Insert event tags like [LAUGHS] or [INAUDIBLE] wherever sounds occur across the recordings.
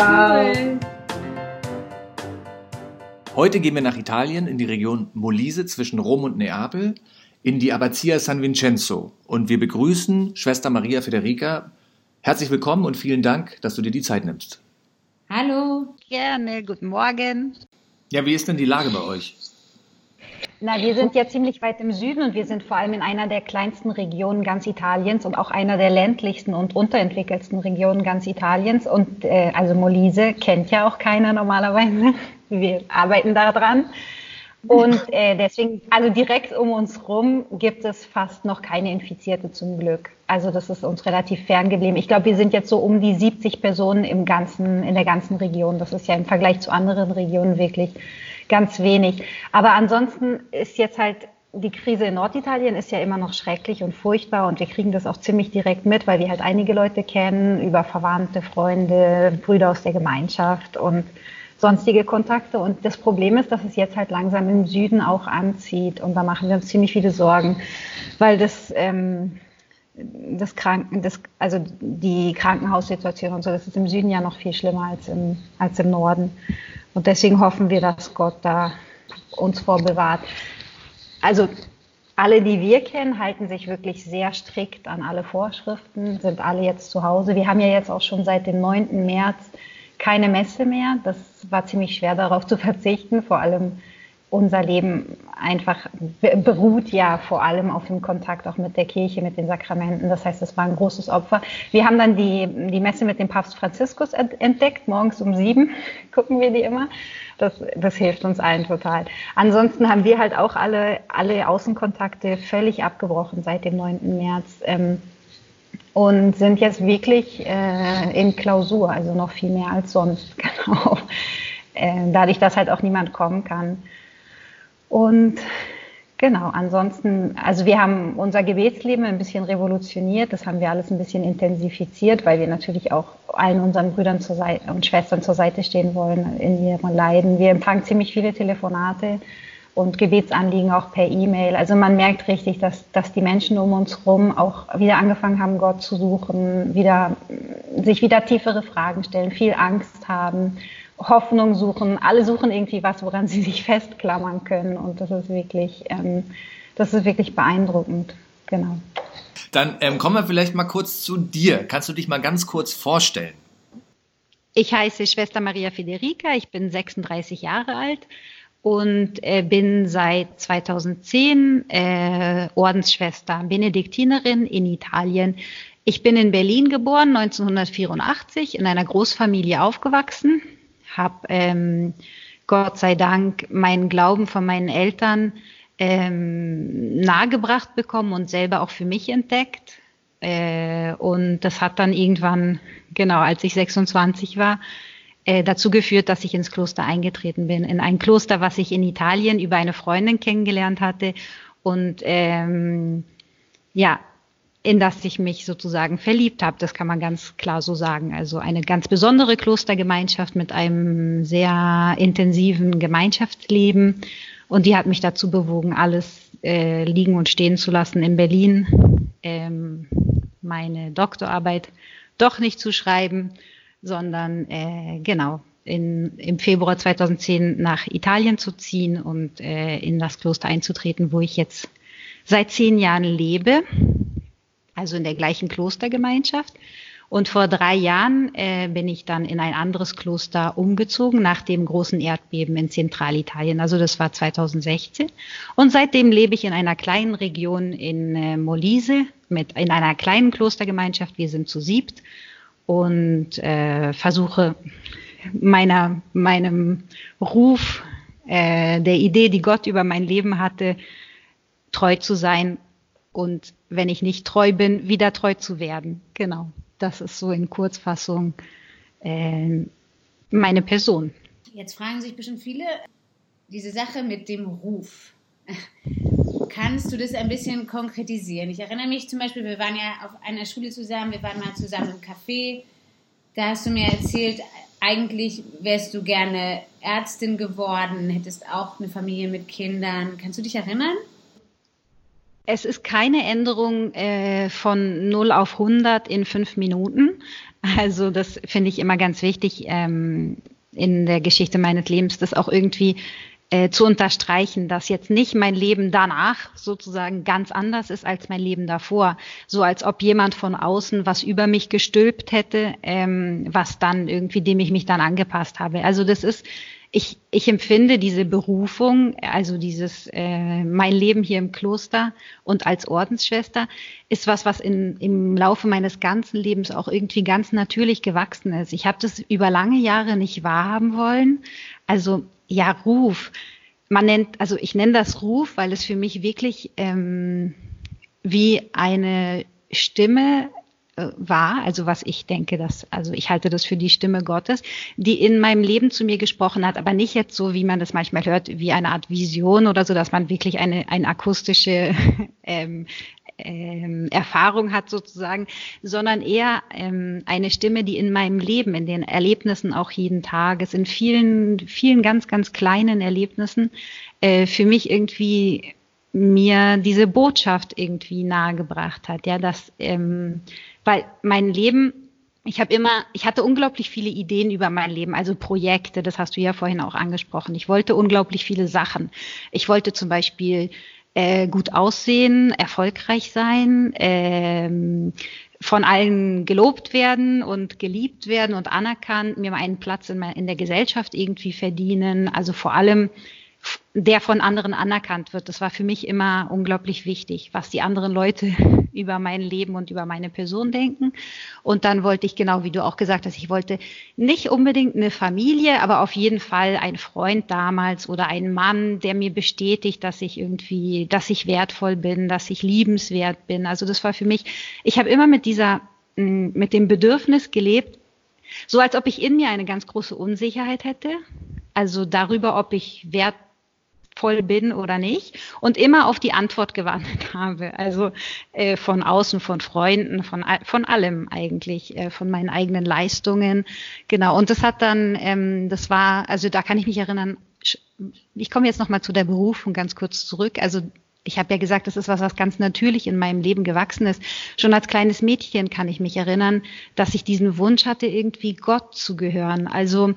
Wow. Heute gehen wir nach Italien in die Region Molise zwischen Rom und Neapel in die Abbazia San Vincenzo und wir begrüßen Schwester Maria Federica. Herzlich willkommen und vielen Dank, dass du dir die Zeit nimmst. Hallo. Gerne, guten Morgen. Ja, wie ist denn die Lage bei euch? Na, wir sind ja ziemlich weit im Süden und wir sind vor allem in einer der kleinsten Regionen ganz Italiens und auch einer der ländlichsten und unterentwickelsten Regionen ganz Italiens. Und äh, also Molise kennt ja auch keiner normalerweise. Wir arbeiten daran. Und äh, deswegen, also direkt um uns rum gibt es fast noch keine Infizierte zum Glück. Also das ist uns relativ fern geblieben. Ich glaube, wir sind jetzt so um die 70 Personen im ganzen, in der ganzen Region. Das ist ja im Vergleich zu anderen Regionen wirklich ganz wenig. Aber ansonsten ist jetzt halt die Krise in Norditalien ist ja immer noch schrecklich und furchtbar und wir kriegen das auch ziemlich direkt mit, weil wir halt einige Leute kennen über Verwandte, Freunde, Brüder aus der Gemeinschaft und sonstige Kontakte. Und das Problem ist, dass es jetzt halt langsam im Süden auch anzieht. Und da machen wir uns ziemlich viele Sorgen, weil das, ähm, das Kranken, das, also die Krankenhaussituation und so, das ist im Süden ja noch viel schlimmer als im, als im Norden. Und deswegen hoffen wir, dass Gott da uns vorbewahrt. Also alle, die wir kennen, halten sich wirklich sehr strikt an alle Vorschriften, sind alle jetzt zu Hause. Wir haben ja jetzt auch schon seit dem 9. März keine Messe mehr. Das war ziemlich schwer darauf zu verzichten. Vor allem unser Leben einfach beruht ja vor allem auf dem Kontakt auch mit der Kirche, mit den Sakramenten. Das heißt, es war ein großes Opfer. Wir haben dann die, die Messe mit dem Papst Franziskus entdeckt. Morgens um sieben [LAUGHS] gucken wir die immer. Das, das hilft uns allen total. Ansonsten haben wir halt auch alle, alle Außenkontakte völlig abgebrochen seit dem 9. März. Ähm, und sind jetzt wirklich äh, in Klausur, also noch viel mehr als sonst, [LAUGHS] genau. Äh, dadurch, dass halt auch niemand kommen kann. Und genau, ansonsten, also wir haben unser Gebetsleben ein bisschen revolutioniert, das haben wir alles ein bisschen intensifiziert, weil wir natürlich auch allen unseren Brüdern Seite und Schwestern zur Seite stehen wollen in ihrem Leiden. Wir empfangen ziemlich viele Telefonate und Gebetsanliegen auch per E-Mail. Also man merkt richtig, dass, dass die Menschen um uns herum auch wieder angefangen haben, Gott zu suchen, wieder, sich wieder tiefere Fragen stellen, viel Angst haben, Hoffnung suchen. Alle suchen irgendwie was, woran sie sich festklammern können. Und das ist wirklich, ähm, das ist wirklich beeindruckend. Genau. Dann ähm, kommen wir vielleicht mal kurz zu dir. Kannst du dich mal ganz kurz vorstellen? Ich heiße Schwester Maria Federica, ich bin 36 Jahre alt und äh, bin seit 2010 äh, Ordensschwester, Benediktinerin in Italien. Ich bin in Berlin geboren, 1984, in einer Großfamilie aufgewachsen, habe ähm, Gott sei Dank meinen Glauben von meinen Eltern ähm, nahegebracht bekommen und selber auch für mich entdeckt. Äh, und das hat dann irgendwann, genau als ich 26 war, äh, dazu geführt, dass ich ins Kloster eingetreten bin. In ein Kloster, was ich in Italien über eine Freundin kennengelernt hatte und ähm, ja, in das ich mich sozusagen verliebt habe. Das kann man ganz klar so sagen. Also eine ganz besondere Klostergemeinschaft mit einem sehr intensiven Gemeinschaftsleben. Und die hat mich dazu bewogen, alles äh, liegen und stehen zu lassen in Berlin, ähm, meine Doktorarbeit doch nicht zu schreiben sondern äh, genau in, im Februar 2010 nach Italien zu ziehen und äh, in das Kloster einzutreten, wo ich jetzt seit zehn Jahren lebe, also in der gleichen Klostergemeinschaft. Und vor drei Jahren äh, bin ich dann in ein anderes Kloster umgezogen nach dem großen Erdbeben in Zentralitalien. Also das war 2016. Und seitdem lebe ich in einer kleinen Region in äh, Molise mit in einer kleinen Klostergemeinschaft. Wir sind zu siebt und äh, versuche meiner, meinem Ruf, äh, der Idee, die Gott über mein Leben hatte, treu zu sein und wenn ich nicht treu bin, wieder treu zu werden. Genau, das ist so in Kurzfassung äh, meine Person. Jetzt fragen sich bestimmt viele, diese Sache mit dem Ruf. [LAUGHS] Kannst du das ein bisschen konkretisieren? Ich erinnere mich zum Beispiel, wir waren ja auf einer Schule zusammen, wir waren mal zusammen im Café. Da hast du mir erzählt, eigentlich wärst du gerne Ärztin geworden, hättest auch eine Familie mit Kindern. Kannst du dich erinnern? Es ist keine Änderung äh, von 0 auf 100 in fünf Minuten. Also das finde ich immer ganz wichtig ähm, in der Geschichte meines Lebens, das auch irgendwie äh, zu unterstreichen, dass jetzt nicht mein Leben danach sozusagen ganz anders ist als mein Leben davor. So als ob jemand von außen was über mich gestülpt hätte, ähm, was dann irgendwie, dem ich mich dann angepasst habe. Also das ist ich, ich empfinde diese Berufung, also dieses äh, mein Leben hier im Kloster und als Ordensschwester, ist was, was in, im Laufe meines ganzen Lebens auch irgendwie ganz natürlich gewachsen ist. Ich habe das über lange Jahre nicht wahrhaben wollen. Also ja, Ruf. Man nennt, also ich nenne das Ruf, weil es für mich wirklich ähm, wie eine Stimme war, also was ich denke, dass, also ich halte das für die Stimme Gottes, die in meinem Leben zu mir gesprochen hat, aber nicht jetzt so, wie man das manchmal hört, wie eine Art Vision oder so, dass man wirklich eine, eine akustische [LAUGHS] ähm, ähm, Erfahrung hat sozusagen, sondern eher ähm, eine Stimme, die in meinem Leben, in den Erlebnissen auch jeden Tages, in vielen, vielen ganz, ganz kleinen Erlebnissen äh, für mich irgendwie mir diese Botschaft irgendwie nahegebracht hat, ja, dass ähm, weil mein Leben, ich habe immer, ich hatte unglaublich viele Ideen über mein Leben, also Projekte, das hast du ja vorhin auch angesprochen. Ich wollte unglaublich viele Sachen. Ich wollte zum Beispiel äh, gut aussehen, erfolgreich sein, ähm, von allen gelobt werden und geliebt werden und anerkannt, mir mal einen Platz in, in der Gesellschaft irgendwie verdienen. Also vor allem der von anderen anerkannt wird. Das war für mich immer unglaublich wichtig, was die anderen Leute [LAUGHS] über mein Leben und über meine Person denken. Und dann wollte ich, genau wie du auch gesagt hast, ich wollte nicht unbedingt eine Familie, aber auf jeden Fall ein Freund damals oder ein Mann, der mir bestätigt, dass ich irgendwie, dass ich wertvoll bin, dass ich liebenswert bin. Also das war für mich, ich habe immer mit dieser, mm, mit dem Bedürfnis gelebt, so als ob ich in mir eine ganz große Unsicherheit hätte. Also darüber, ob ich wert voll bin oder nicht und immer auf die Antwort gewartet [LAUGHS] habe. Also äh, von außen, von Freunden, von, von allem eigentlich, äh, von meinen eigenen Leistungen. Genau. Und das hat dann, ähm, das war, also da kann ich mich erinnern, ich komme jetzt nochmal zu der Berufung ganz kurz zurück. Also ich habe ja gesagt, das ist was, was ganz natürlich in meinem Leben gewachsen ist. Schon als kleines Mädchen kann ich mich erinnern, dass ich diesen Wunsch hatte, irgendwie Gott zu gehören. Also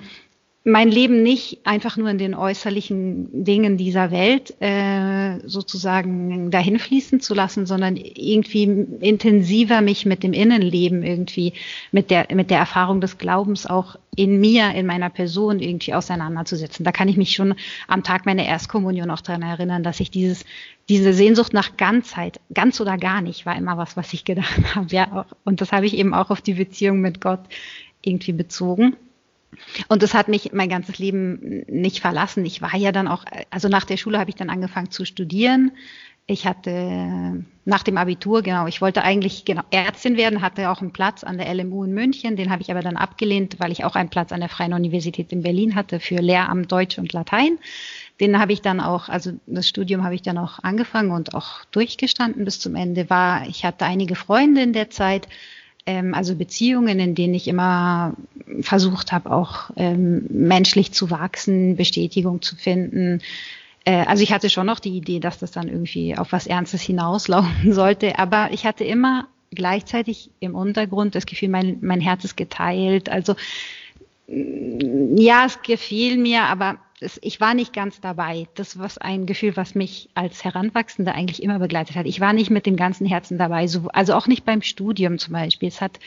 mein Leben nicht einfach nur in den äußerlichen Dingen dieser Welt äh, sozusagen dahin fließen zu lassen, sondern irgendwie intensiver mich mit dem Innenleben irgendwie, mit der, mit der Erfahrung des Glaubens auch in mir, in meiner Person irgendwie auseinanderzusetzen. Da kann ich mich schon am Tag meiner Erstkommunion auch daran erinnern, dass ich dieses, diese Sehnsucht nach Ganzheit, ganz oder gar nicht, war immer was, was ich gedacht [LAUGHS] habe. Ja, und das habe ich eben auch auf die Beziehung mit Gott irgendwie bezogen. Und das hat mich mein ganzes Leben nicht verlassen. Ich war ja dann auch, also nach der Schule habe ich dann angefangen zu studieren. Ich hatte nach dem Abitur, genau, ich wollte eigentlich genau Ärztin werden, hatte auch einen Platz an der LMU in München, den habe ich aber dann abgelehnt, weil ich auch einen Platz an der Freien Universität in Berlin hatte für Lehramt Deutsch und Latein. Den habe ich dann auch, also das Studium habe ich dann auch angefangen und auch durchgestanden bis zum Ende. War, ich hatte einige Freunde in der Zeit, ähm, also Beziehungen, in denen ich immer versucht habe, auch ähm, menschlich zu wachsen, Bestätigung zu finden. Äh, also ich hatte schon noch die Idee, dass das dann irgendwie auf was Ernstes hinauslaufen [LAUGHS] sollte, aber ich hatte immer gleichzeitig im Untergrund das Gefühl, mein, mein Herz ist geteilt. Also ja, es gefiel mir, aber es, ich war nicht ganz dabei. Das war ein Gefühl, was mich als Heranwachsende eigentlich immer begleitet hat. Ich war nicht mit dem ganzen Herzen dabei, so, also auch nicht beim Studium zum Beispiel. Es hat,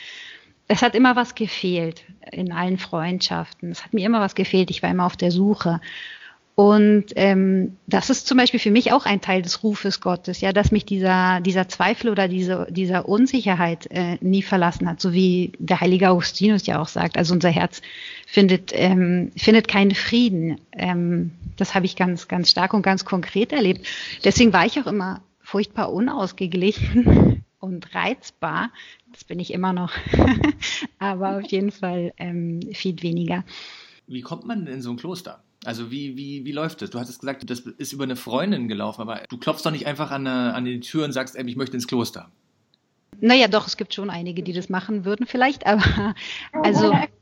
es hat immer was gefehlt in allen Freundschaften. Es hat mir immer was gefehlt. Ich war immer auf der Suche. Und ähm, das ist zum Beispiel für mich auch ein Teil des Rufes Gottes, ja, dass mich dieser, dieser Zweifel oder diese, dieser Unsicherheit äh, nie verlassen hat, so wie der heilige Augustinus ja auch sagt. Also unser Herz findet, ähm, findet keinen Frieden. Ähm, das habe ich ganz, ganz stark und ganz konkret erlebt. Deswegen war ich auch immer furchtbar unausgeglichen [LAUGHS] und reizbar. Das bin ich immer noch, [LAUGHS] aber auf jeden Fall ähm, viel weniger. Wie kommt man in so ein Kloster? Also wie, wie, wie läuft das? Du hattest gesagt, das ist über eine Freundin gelaufen, aber du klopfst doch nicht einfach an, eine, an die Tür und sagst, ey, ich möchte ins Kloster. Naja, doch, es gibt schon einige, die das machen würden vielleicht, aber also [LAUGHS]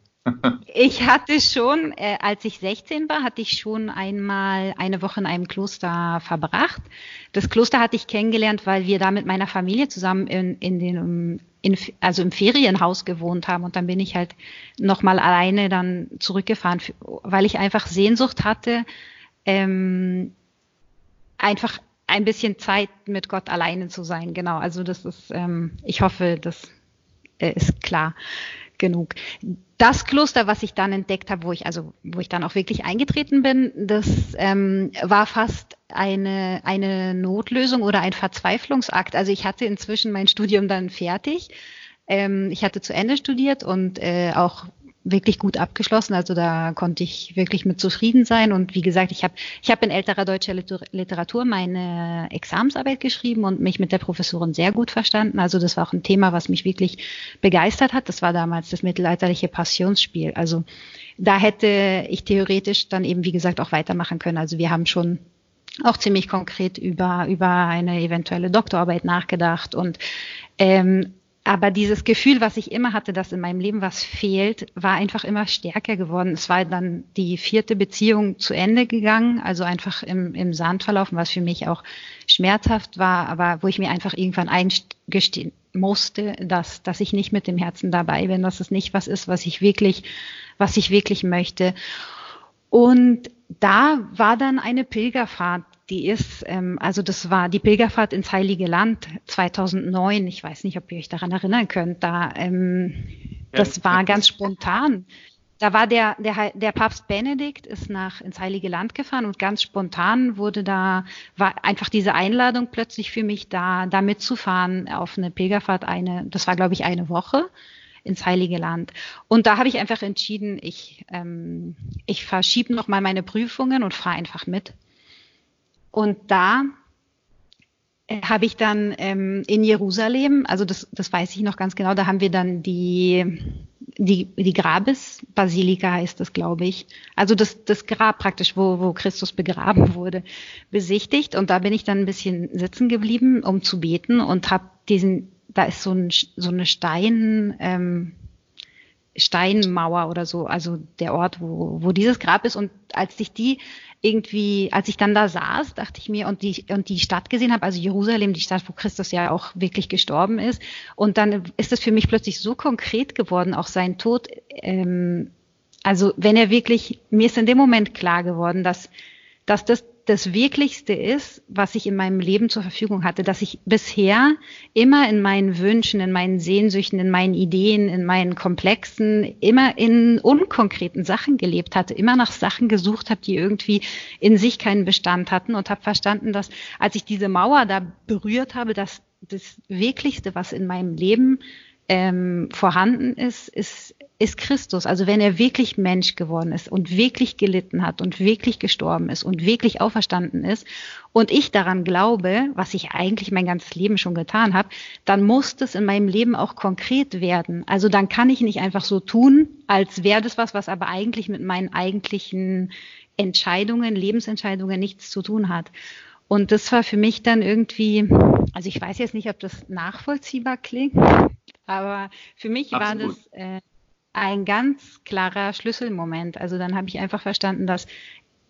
ich hatte schon, äh, als ich 16 war, hatte ich schon einmal eine Woche in einem Kloster verbracht. Das Kloster hatte ich kennengelernt, weil wir da mit meiner Familie zusammen in, in den, in, also im Ferienhaus gewohnt haben. Und dann bin ich halt nochmal alleine dann zurückgefahren, weil ich einfach Sehnsucht hatte, ähm, einfach ein bisschen Zeit mit Gott alleine zu sein. Genau. Also das ist, ähm, ich hoffe, das äh, ist klar genug. Das Kloster, was ich dann entdeckt habe, wo ich also, wo ich dann auch wirklich eingetreten bin, das ähm, war fast eine eine Notlösung oder ein Verzweiflungsakt. Also ich hatte inzwischen mein Studium dann fertig. Ähm, ich hatte zu Ende studiert und äh, auch wirklich gut abgeschlossen. Also da konnte ich wirklich mit zufrieden sein. Und wie gesagt, ich habe ich hab in älterer deutscher Literatur meine Examensarbeit geschrieben und mich mit der Professorin sehr gut verstanden. Also das war auch ein Thema, was mich wirklich begeistert hat. Das war damals das mittelalterliche Passionsspiel. Also da hätte ich theoretisch dann eben, wie gesagt, auch weitermachen können. Also wir haben schon auch ziemlich konkret über, über eine eventuelle Doktorarbeit nachgedacht und ähm, aber dieses Gefühl, was ich immer hatte, dass in meinem Leben was fehlt, war einfach immer stärker geworden. Es war dann die vierte Beziehung zu Ende gegangen, also einfach im, im Sand verlaufen, was für mich auch schmerzhaft war, aber wo ich mir einfach irgendwann eingestehen musste, dass, dass ich nicht mit dem Herzen dabei bin, dass es nicht was ist, was ich wirklich, was ich wirklich möchte. Und da war dann eine Pilgerfahrt die ist, ähm, also das war die Pilgerfahrt ins Heilige Land 2009. Ich weiß nicht, ob ihr euch daran erinnern könnt. Da, ähm, das war ganz spontan. Da war der, der, der Papst Benedikt ist nach ins Heilige Land gefahren und ganz spontan wurde da, war einfach diese Einladung plötzlich für mich da, da mitzufahren auf eine Pilgerfahrt eine, das war glaube ich eine Woche ins Heilige Land. Und da habe ich einfach entschieden, ich, ähm, ich verschiebe nochmal meine Prüfungen und fahre einfach mit. Und da äh, habe ich dann ähm, in Jerusalem, also das, das weiß ich noch ganz genau, da haben wir dann die, die, die Grabesbasilika heißt das, glaube ich. Also das, das Grab praktisch, wo, wo Christus begraben [LAUGHS] wurde, besichtigt. Und da bin ich dann ein bisschen sitzen geblieben, um zu beten und habe diesen, da ist so, ein, so eine Stein, ähm, Steinmauer oder so, also der Ort, wo, wo dieses Grab ist. Und als ich die irgendwie, als ich dann da saß, dachte ich mir und die und die Stadt gesehen habe, also Jerusalem, die Stadt, wo Christus ja auch wirklich gestorben ist, und dann ist es für mich plötzlich so konkret geworden, auch sein Tod. Ähm, also wenn er wirklich, mir ist in dem Moment klar geworden, dass dass das das Wirklichste ist, was ich in meinem Leben zur Verfügung hatte, dass ich bisher immer in meinen Wünschen, in meinen Sehnsüchten, in meinen Ideen, in meinen Komplexen, immer in unkonkreten Sachen gelebt hatte, immer nach Sachen gesucht habe, die irgendwie in sich keinen Bestand hatten und habe verstanden, dass als ich diese Mauer da berührt habe, dass das Wirklichste, was in meinem Leben ähm, vorhanden ist, ist, ist Christus. Also wenn er wirklich Mensch geworden ist und wirklich gelitten hat und wirklich gestorben ist und wirklich auferstanden ist und ich daran glaube, was ich eigentlich mein ganzes Leben schon getan habe, dann muss das in meinem Leben auch konkret werden. Also dann kann ich nicht einfach so tun, als wäre das was, was aber eigentlich mit meinen eigentlichen Entscheidungen, Lebensentscheidungen nichts zu tun hat. Und das war für mich dann irgendwie, also ich weiß jetzt nicht, ob das nachvollziehbar klingt, aber für mich Absolut. war das äh, ein ganz klarer Schlüsselmoment. Also dann habe ich einfach verstanden, dass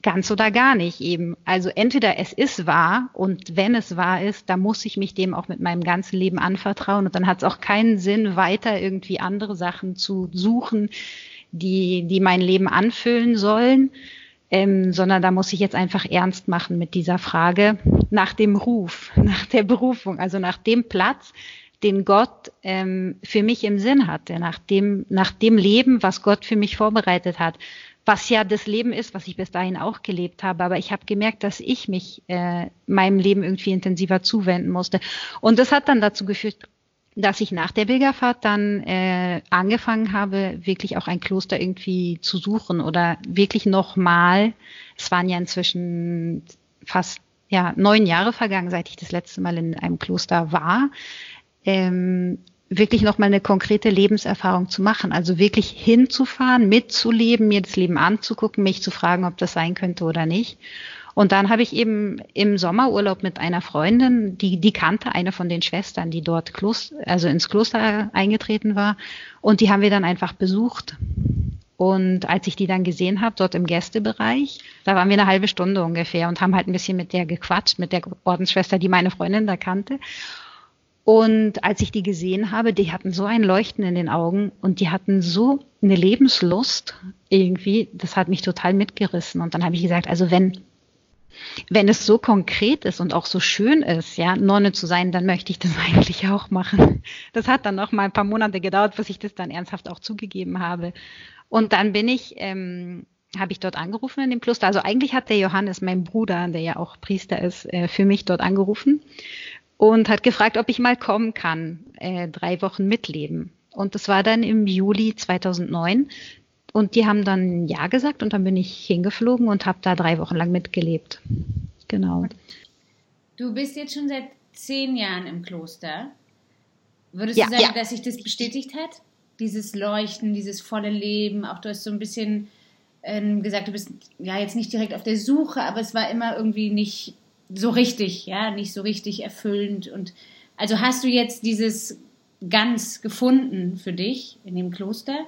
ganz oder gar nicht eben. Also entweder es ist wahr und wenn es wahr ist, dann muss ich mich dem auch mit meinem ganzen Leben anvertrauen und dann hat es auch keinen Sinn, weiter irgendwie andere Sachen zu suchen, die, die mein Leben anfüllen sollen, ähm, sondern da muss ich jetzt einfach ernst machen mit dieser Frage nach dem Ruf, [LAUGHS] nach der Berufung, also nach dem Platz, den Gott ähm, für mich im Sinn hatte, nach dem, nach dem Leben, was Gott für mich vorbereitet hat, was ja das Leben ist, was ich bis dahin auch gelebt habe. Aber ich habe gemerkt, dass ich mich äh, meinem Leben irgendwie intensiver zuwenden musste. Und das hat dann dazu geführt, dass ich nach der Pilgerfahrt dann äh, angefangen habe, wirklich auch ein Kloster irgendwie zu suchen oder wirklich nochmal, es waren ja inzwischen fast ja neun Jahre vergangen, seit ich das letzte Mal in einem Kloster war, ähm, wirklich nochmal eine konkrete Lebenserfahrung zu machen. Also wirklich hinzufahren, mitzuleben, mir das Leben anzugucken, mich zu fragen, ob das sein könnte oder nicht. Und dann habe ich eben im Sommerurlaub mit einer Freundin, die, die kannte eine von den Schwestern, die dort Kloster, also ins Kloster eingetreten war. Und die haben wir dann einfach besucht. Und als ich die dann gesehen habe, dort im Gästebereich, da waren wir eine halbe Stunde ungefähr und haben halt ein bisschen mit der gequatscht, mit der Ordensschwester, die meine Freundin da kannte. Und als ich die gesehen habe, die hatten so ein Leuchten in den Augen und die hatten so eine Lebenslust irgendwie, das hat mich total mitgerissen. Und dann habe ich gesagt, also wenn, wenn es so konkret ist und auch so schön ist, ja, Nonne zu sein, dann möchte ich das [LAUGHS] eigentlich auch machen. Das hat dann noch mal ein paar Monate gedauert, bis ich das dann ernsthaft auch zugegeben habe. Und dann bin ich, ähm, habe ich dort angerufen in dem Kloster. Also eigentlich hat der Johannes, mein Bruder, der ja auch Priester ist, äh, für mich dort angerufen und hat gefragt, ob ich mal kommen kann, äh, drei Wochen mitleben. Und das war dann im Juli 2009. Und die haben dann Ja gesagt und dann bin ich hingeflogen und habe da drei Wochen lang mitgelebt. Genau. Du bist jetzt schon seit zehn Jahren im Kloster. Würdest ja, du sagen, ja. dass sich das bestätigt hat? Dieses Leuchten, dieses volle Leben, auch du hast so ein bisschen ähm, gesagt, du bist ja jetzt nicht direkt auf der Suche, aber es war immer irgendwie nicht so richtig, ja, nicht so richtig erfüllend. Und also hast du jetzt dieses ganz gefunden für dich in dem Kloster?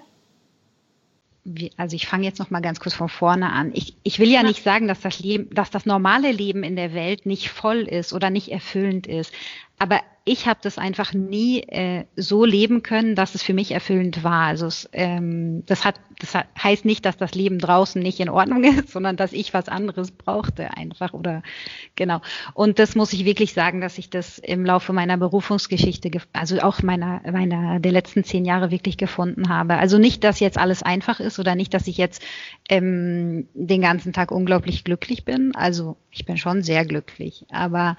also ich fange jetzt noch mal ganz kurz von vorne an. Ich, ich will ja nicht sagen, dass das Leben, dass das normale Leben in der Welt nicht voll ist oder nicht erfüllend ist. Aber ich habe das einfach nie äh, so leben können, dass es für mich erfüllend war. Also es, ähm, das, hat, das hat, heißt nicht, dass das Leben draußen nicht in Ordnung [LAUGHS] ist, sondern dass ich was anderes brauchte einfach oder genau. Und das muss ich wirklich sagen, dass ich das im Laufe meiner Berufungsgeschichte, also auch meiner meiner der letzten zehn Jahre wirklich gefunden habe. Also nicht, dass jetzt alles einfach ist oder nicht, dass ich jetzt ähm, den ganzen Tag unglaublich glücklich bin. Also ich bin schon sehr glücklich, aber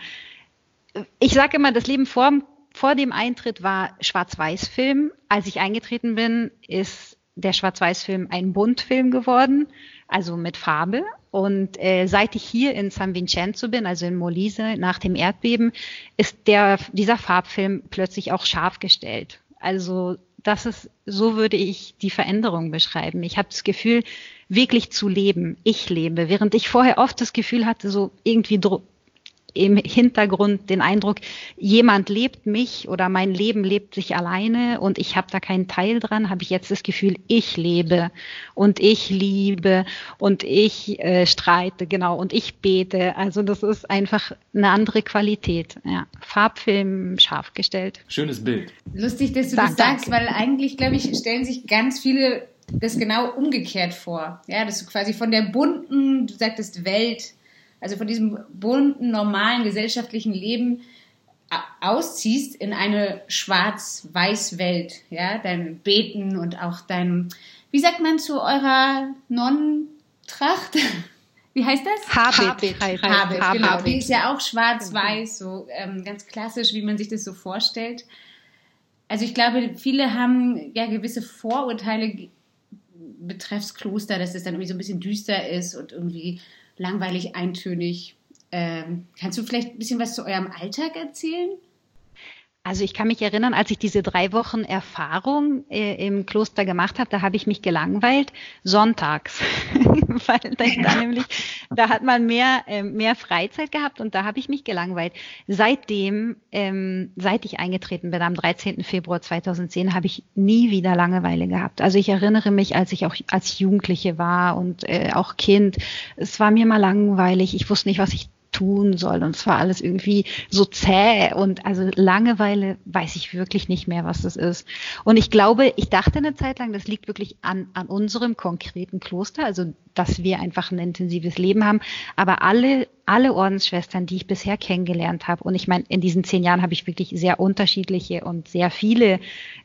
ich sage immer, das Leben vor, vor dem Eintritt war Schwarz-Weiß-Film. Als ich eingetreten bin, ist der Schwarz-Weiß-Film ein Buntfilm geworden, also mit Farbe. Und äh, seit ich hier in San Vincenzo bin, also in Molise, nach dem Erdbeben, ist der, dieser Farbfilm plötzlich auch scharf gestellt. Also das ist, so würde ich die Veränderung beschreiben. Ich habe das Gefühl, wirklich zu leben. Ich lebe, während ich vorher oft das Gefühl hatte, so irgendwie im Hintergrund den Eindruck, jemand lebt mich oder mein Leben lebt sich alleine und ich habe da keinen Teil dran, habe ich jetzt das Gefühl, ich lebe und ich liebe und ich äh, streite, genau, und ich bete. Also das ist einfach eine andere Qualität. Ja. Farbfilm scharf gestellt. Schönes Bild. Lustig, dass du danke, das sagst, danke. weil eigentlich, glaube ich, stellen sich ganz viele das genau umgekehrt vor. Ja, dass du quasi von der bunten, du sagtest Welt, also von diesem bunten, normalen gesellschaftlichen Leben ausziehst in eine schwarz-weiß Welt, ja, dein Beten und auch dein, wie sagt man zu eurer Nonnentracht? [LAUGHS] Wie heißt das? Habit. Habit, Habit, Habit genau. Die ist ja auch schwarz-weiß, so ähm, ganz klassisch, wie man sich das so vorstellt. Also ich glaube, viele haben ja gewisse Vorurteile betreffs Kloster, dass es dann irgendwie so ein bisschen düster ist und irgendwie langweilig, eintönig. Ähm, kannst du vielleicht ein bisschen was zu eurem Alltag erzählen? Also ich kann mich erinnern, als ich diese drei Wochen Erfahrung äh, im Kloster gemacht habe, da habe ich mich gelangweilt sonntags, [LAUGHS] weil da, da nämlich da hat man mehr äh, mehr Freizeit gehabt und da habe ich mich gelangweilt. Seitdem, ähm, seit ich eingetreten bin am 13. Februar 2010, habe ich nie wieder Langeweile gehabt. Also ich erinnere mich, als ich auch als Jugendliche war und äh, auch Kind, es war mir mal langweilig. Ich wusste nicht, was ich tun soll. Und zwar alles irgendwie so zäh und also Langeweile weiß ich wirklich nicht mehr, was das ist. Und ich glaube, ich dachte eine Zeit lang, das liegt wirklich an, an unserem konkreten Kloster, also dass wir einfach ein intensives Leben haben. Aber alle, alle Ordensschwestern, die ich bisher kennengelernt habe, und ich meine, in diesen zehn Jahren habe ich wirklich sehr unterschiedliche und sehr viele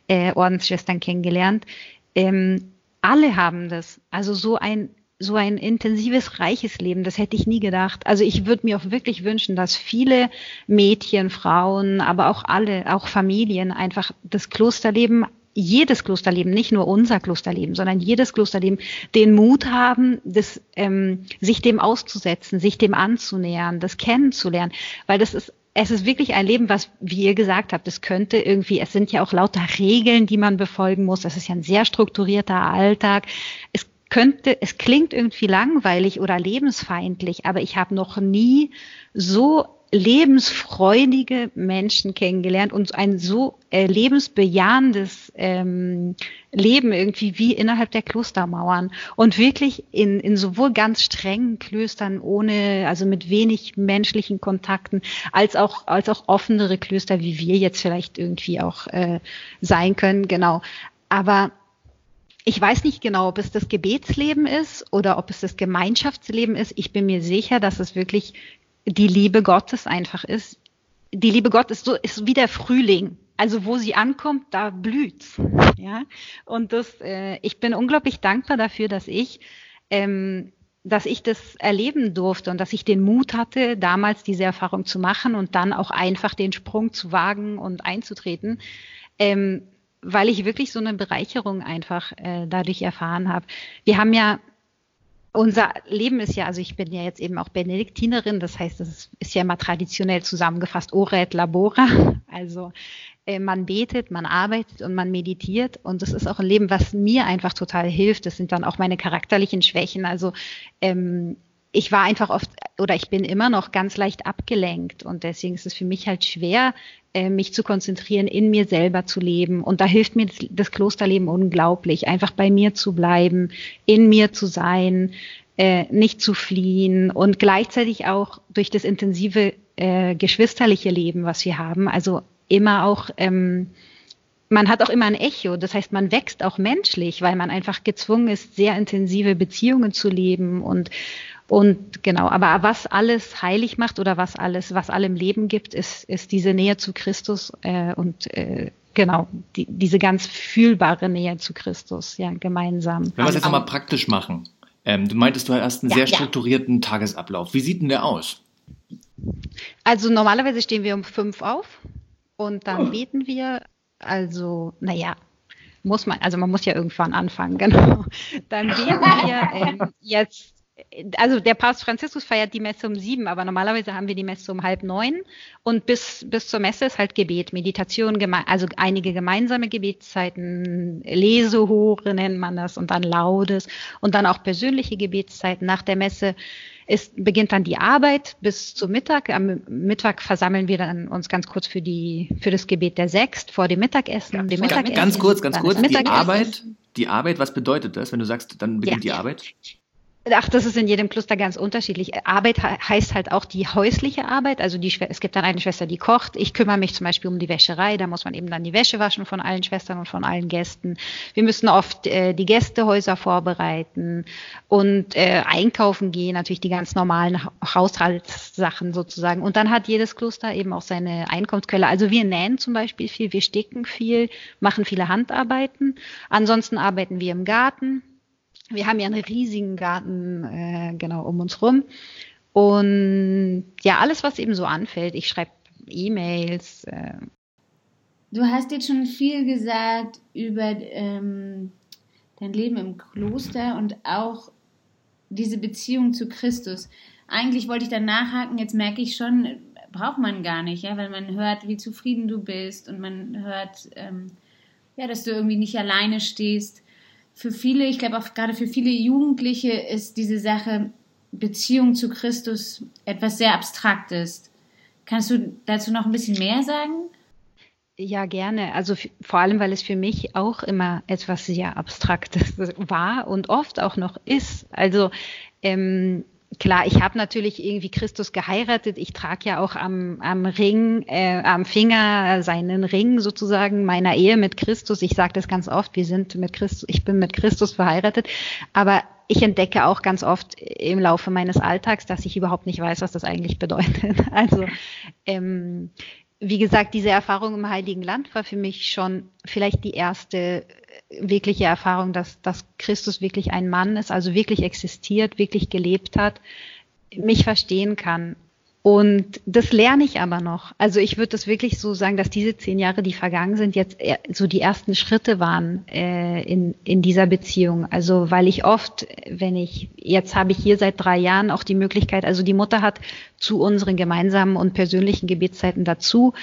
äh, Ordensschwestern kennengelernt, ähm, alle haben das. Also so ein so ein intensives, reiches Leben, das hätte ich nie gedacht. Also ich würde mir auch wirklich wünschen, dass viele Mädchen, Frauen, aber auch alle, auch Familien einfach das Klosterleben jedes Klosterleben, nicht nur unser Klosterleben, sondern jedes Klosterleben, den Mut haben, das, ähm, sich dem auszusetzen, sich dem anzunähern, das kennenzulernen, weil das ist es ist wirklich ein Leben, was, wie ihr gesagt habt, es könnte irgendwie, es sind ja auch lauter Regeln, die man befolgen muss. Es ist ja ein sehr strukturierter Alltag. Es könnte, es klingt irgendwie langweilig oder lebensfeindlich, aber ich habe noch nie so lebensfreudige Menschen kennengelernt und ein so äh, lebensbejahendes ähm, Leben irgendwie wie innerhalb der Klostermauern und wirklich in, in sowohl ganz strengen Klöstern ohne, also mit wenig menschlichen Kontakten, als auch, als auch offenere Klöster, wie wir jetzt vielleicht irgendwie auch äh, sein können, genau. Aber ich weiß nicht genau, ob es das Gebetsleben ist oder ob es das Gemeinschaftsleben ist. Ich bin mir sicher, dass es wirklich die Liebe Gottes einfach ist. Die Liebe Gottes ist so, ist wie der Frühling. Also wo sie ankommt, da blüht's. Ja, und das, äh, ich bin unglaublich dankbar dafür, dass ich, ähm, dass ich das erleben durfte und dass ich den Mut hatte, damals diese Erfahrung zu machen und dann auch einfach den Sprung zu wagen und einzutreten. Ähm, weil ich wirklich so eine Bereicherung einfach äh, dadurch erfahren habe. Wir haben ja unser Leben ist ja, also ich bin ja jetzt eben auch Benediktinerin, das heißt, das ist, ja immer traditionell zusammengefasst, ora et labora. [LAUGHS] Also äh, man betet, man arbeitet und man meditiert und das ist auch ein Leben, was mir einfach total hilft. Das sind dann auch meine charakterlichen Schwächen. Also ähm, ich war einfach oft oder ich bin immer noch ganz leicht abgelenkt und deswegen ist es für mich halt schwer, äh, mich zu konzentrieren, in mir selber zu leben. Und da hilft mir das, Klosterleben unglaublich, einfach bei mir zu bleiben, in mir zu sein, äh, nicht zu fliehen und gleichzeitig auch durch das intensive äh, geschwisterliche Leben, was wir haben, also immer auch ähm, man hat auch immer ein Echo. Das heißt, man wächst auch menschlich, weil man einfach gezwungen ist, sehr intensive Beziehungen zu leben und und genau, aber was alles heilig macht oder was alles, was allem Leben gibt, ist, ist diese Nähe zu Christus äh, und äh, genau, die, diese ganz fühlbare Nähe zu Christus, ja, gemeinsam. Wenn wir es jetzt nochmal praktisch machen. Ähm, du meintest, du hast einen ja, sehr strukturierten ja. Tagesablauf. Wie sieht denn der aus? Also normalerweise stehen wir um fünf auf und dann oh. beten wir. Also, naja, muss man, also man muss ja irgendwann anfangen, [LAUGHS] genau. Dann beten wir ähm, jetzt also der Papst Franziskus feiert die Messe um sieben, aber normalerweise haben wir die Messe um halb neun und bis, bis zur Messe ist halt Gebet, Meditation, also einige gemeinsame Gebetszeiten, Lesehore nennt man das und dann Laudes und dann auch persönliche Gebetszeiten. Nach der Messe ist, beginnt dann die Arbeit bis zum Mittag. Am Mittag versammeln wir dann uns ganz kurz für die, für das Gebet der Sechst vor dem Mittagessen. Ja, dem Mittagessen ganz kurz, ganz kurz, die Arbeit, die Arbeit, was bedeutet das, wenn du sagst, dann beginnt ja. die Arbeit? Ach, das ist in jedem Kloster ganz unterschiedlich. Arbeit heißt halt auch die häusliche Arbeit. Also die, es gibt dann eine Schwester, die kocht. Ich kümmere mich zum Beispiel um die Wäscherei. Da muss man eben dann die Wäsche waschen von allen Schwestern und von allen Gästen. Wir müssen oft äh, die Gästehäuser vorbereiten und äh, einkaufen gehen. Natürlich die ganz normalen Haushaltssachen sozusagen. Und dann hat jedes Kloster eben auch seine Einkommensquelle. Also wir nähen zum Beispiel viel, wir sticken viel, machen viele Handarbeiten. Ansonsten arbeiten wir im Garten wir haben ja einen riesigen Garten äh, genau um uns rum. Und ja, alles, was eben so anfällt. Ich schreibe E-Mails. Äh. Du hast jetzt schon viel gesagt über ähm, dein Leben im Kloster und auch diese Beziehung zu Christus. Eigentlich wollte ich dann nachhaken, jetzt merke ich schon, braucht man gar nicht, ja, weil man hört, wie zufrieden du bist und man hört, ähm, ja, dass du irgendwie nicht alleine stehst für viele, ich glaube auch gerade für viele Jugendliche ist diese Sache Beziehung zu Christus etwas sehr Abstraktes. Kannst du dazu noch ein bisschen mehr sagen? Ja, gerne. Also vor allem, weil es für mich auch immer etwas sehr Abstraktes [LAUGHS] war und oft auch noch ist. Also ähm, klar, ich habe natürlich irgendwie Christus geheiratet. Ich trage ja auch am, am Ring, äh, am Finger seinen Ring sozusagen meiner Ehe mit Christus. Ich sage das ganz oft, wir sind mit Christus, ich bin mit Christus verheiratet. Aber ich entdecke auch ganz oft im Laufe meines Alltags, dass ich überhaupt nicht weiß, was das eigentlich bedeutet. [LAUGHS] Also ähm, wie gesagt, diese Erfahrung im Heiligen Land war für mich schon vielleicht die erste wirkliche Erfahrung, dass, dass Christus wirklich ein Mann ist, also wirklich existiert, wirklich gelebt hat, mich verstehen kann. Und das lerne ich aber noch. Also ich würde das wirklich so sagen, dass diese zehn Jahre, die vergangen sind, jetzt so die ersten Schritte waren äh, in, in dieser Beziehung. Also weil ich oft, wenn ich, jetzt habe ich hier seit drei Jahren auch die Möglichkeit, also die Mutter hat zu unseren gemeinsamen und persönlichen Gebetszeiten dazu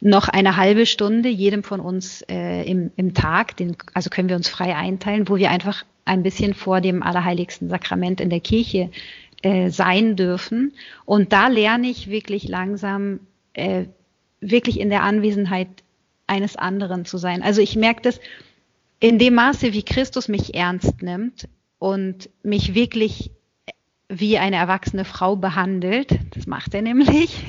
noch eine halbe Stunde jedem von uns äh, im, im Tag, den, also können wir uns frei einteilen, wo wir einfach ein bisschen vor dem Allerheiligsten Sakrament in der Kirche äh, sein dürfen. Und da lerne ich wirklich langsam, äh, wirklich in der Anwesenheit eines anderen zu sein. Also ich merke das in dem Maße, wie Christus mich ernst nimmt und mich wirklich wie eine erwachsene Frau behandelt, das macht er nämlich,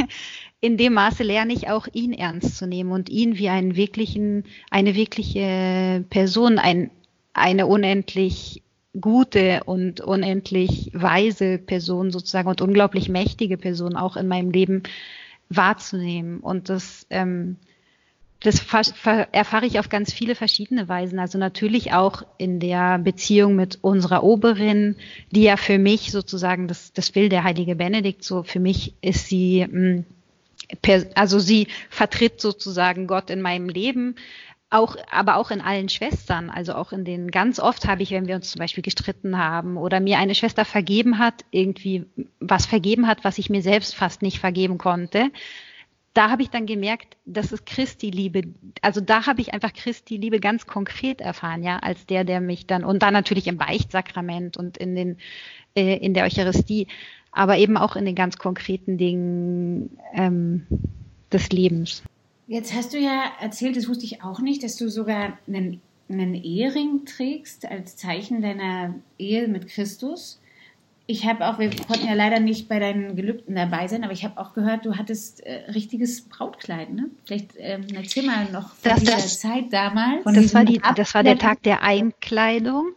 in dem Maße lerne ich auch ihn ernst zu nehmen und ihn wie einen wirklichen, eine wirkliche Person, ein, eine unendlich gute und unendlich weise Person sozusagen und unglaublich mächtige Person auch in meinem Leben wahrzunehmen. Und das, ähm, das erfahre ich auf ganz viele verschiedene Weisen. Also natürlich auch in der Beziehung mit unserer Oberin, die ja für mich sozusagen, das, das will der heilige Benedikt, so für mich ist sie, mm, also sie vertritt sozusagen Gott in meinem Leben auch, aber auch in allen Schwestern, also auch in den, ganz oft habe ich, wenn wir uns zum Beispiel gestritten haben oder mir eine Schwester vergeben hat, irgendwie was vergeben hat, was ich mir selbst fast nicht vergeben konnte, da habe ich dann gemerkt, das ist Christi Liebe. Also da habe ich einfach Christi Liebe ganz konkret erfahren, ja, als der, der mich dann, und dann natürlich im Beichtsakrament und in den, äh, in der Eucharistie, aber eben auch in den ganz konkreten Dingen ähm, des Lebens. Jetzt hast du ja erzählt, das wusste ich auch nicht, dass du sogar einen, einen Ehering trägst als Zeichen deiner Ehe mit Christus. Ich habe auch, wir konnten ja leider nicht bei deinen Gelübden dabei sein, aber ich habe auch gehört, du hattest äh, richtiges Brautkleid, ne? Vielleicht ähm, erzähl mal noch von das, dieser das, Zeit damals. Das war, die, das war der Tag der Einkleidung.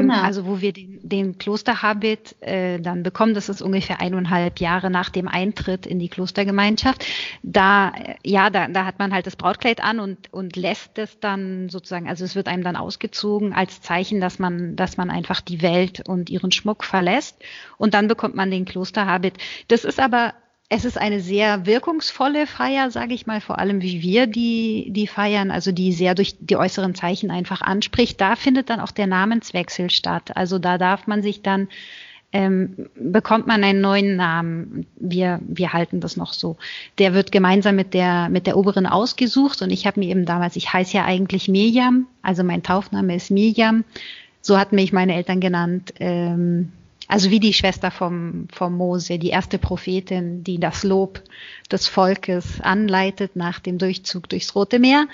Genau. also wo wir den, den Klosterhabit äh, dann bekommen, das ist ungefähr eineinhalb Jahre nach dem Eintritt in die Klostergemeinschaft. Da, äh, ja, da, da hat man halt das Brautkleid an und, und lässt es dann sozusagen, also es wird einem dann ausgezogen als Zeichen, dass man, dass man einfach die Welt und ihren Schmuck verlässt. Und dann bekommt man den Klosterhabit. Das ist aber es ist eine sehr wirkungsvolle Feier, sage ich mal, vor allem wie wir die, die feiern, also die sehr durch die äußeren Zeichen einfach anspricht. Da findet dann auch der Namenswechsel statt. Also da darf man sich dann, ähm, bekommt man einen neuen Namen. Wir, wir halten das noch so. Der wird gemeinsam mit der, mit der Oberen ausgesucht und ich habe mir eben damals, ich heiße ja eigentlich Mirjam, also mein Taufname ist Mirjam. So hatten mich meine Eltern genannt. Ähm, also wie die Schwester vom, vom Mose, die erste Prophetin, die das Lob des Volkes anleitet nach dem Durchzug durchs Rote Meer.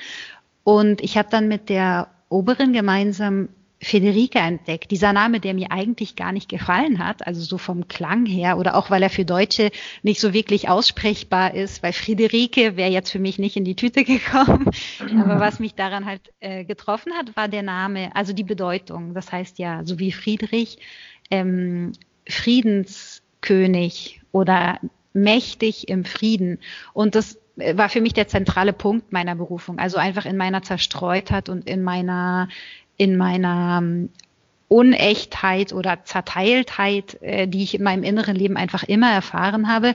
Und ich habe dann mit der Oberin gemeinsam Federica entdeckt. Dieser Name, der mir eigentlich gar nicht gefallen hat, also so vom Klang her oder auch weil er für Deutsche nicht so wirklich aussprechbar ist, weil Friederike wäre jetzt für mich nicht in die Tüte gekommen. [CLEARS THROAT] Aber was mich daran halt äh, getroffen hat, war der Name, also die Bedeutung. Das heißt ja, so wie Friedrich ähm, Friedenskönig oder mächtig im Frieden. Und das war für mich der zentrale Punkt meiner Berufung. Also einfach in meiner Zerstreutheit und in meiner, in meiner ähm, Unechtheit oder Zerteiltheit, äh, die ich in meinem inneren Leben einfach immer erfahren habe,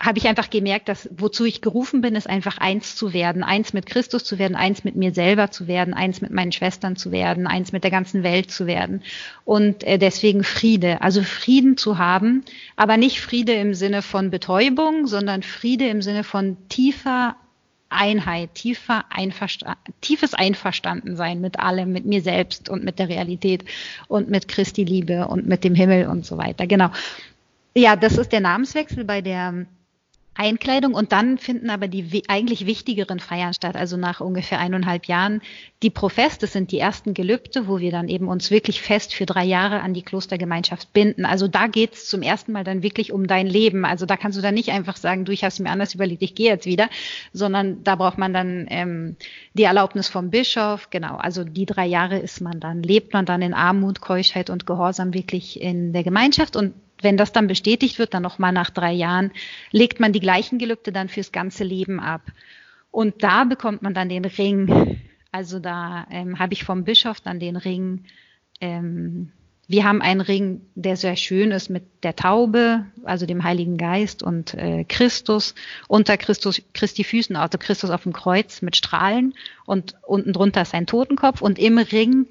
habe ich einfach gemerkt, dass wozu ich gerufen bin, ist einfach eins zu werden, eins mit Christus zu werden, eins mit mir selber zu werden, eins mit meinen Schwestern zu werden, eins mit der ganzen Welt zu werden. Und äh, deswegen Friede, also Frieden zu haben, aber nicht Friede im Sinne von Betäubung, sondern Friede im Sinne von tiefer Einheit, tiefer Einversta tiefes Einverstandensein mit allem, mit mir selbst und mit der Realität und mit Christi Liebe und mit dem Himmel und so weiter. Genau. Ja, das ist der Namenswechsel bei der Einkleidung und dann finden aber die eigentlich wichtigeren Feiern statt, also nach ungefähr eineinhalb Jahren. Die Profess, das sind die ersten Gelübde, wo wir dann eben uns wirklich fest für drei Jahre an die Klostergemeinschaft binden. Also da geht's zum ersten Mal dann wirklich um dein Leben. Also da kannst du dann nicht einfach sagen, du, ich hast mir anders überlegt, ich gehe jetzt wieder, sondern da braucht man dann ähm, die Erlaubnis vom Bischof. Genau, also die drei Jahre ist man dann, lebt man dann in Armut, Keuschheit und Gehorsam wirklich in der Gemeinschaft und wenn das dann bestätigt wird, dann nochmal nach drei Jahren, legt man die gleichen Gelübde dann fürs ganze Leben ab. Und da bekommt man dann den Ring. Also da ähm, habe ich vom Bischof dann den Ring. Ähm, wir haben einen Ring, der sehr schön ist mit der Taube, also dem Heiligen Geist und äh, Christus. Unter Christus, Christi Füßen, also Christus auf dem Kreuz mit Strahlen und unten drunter ist ein Totenkopf und im Ring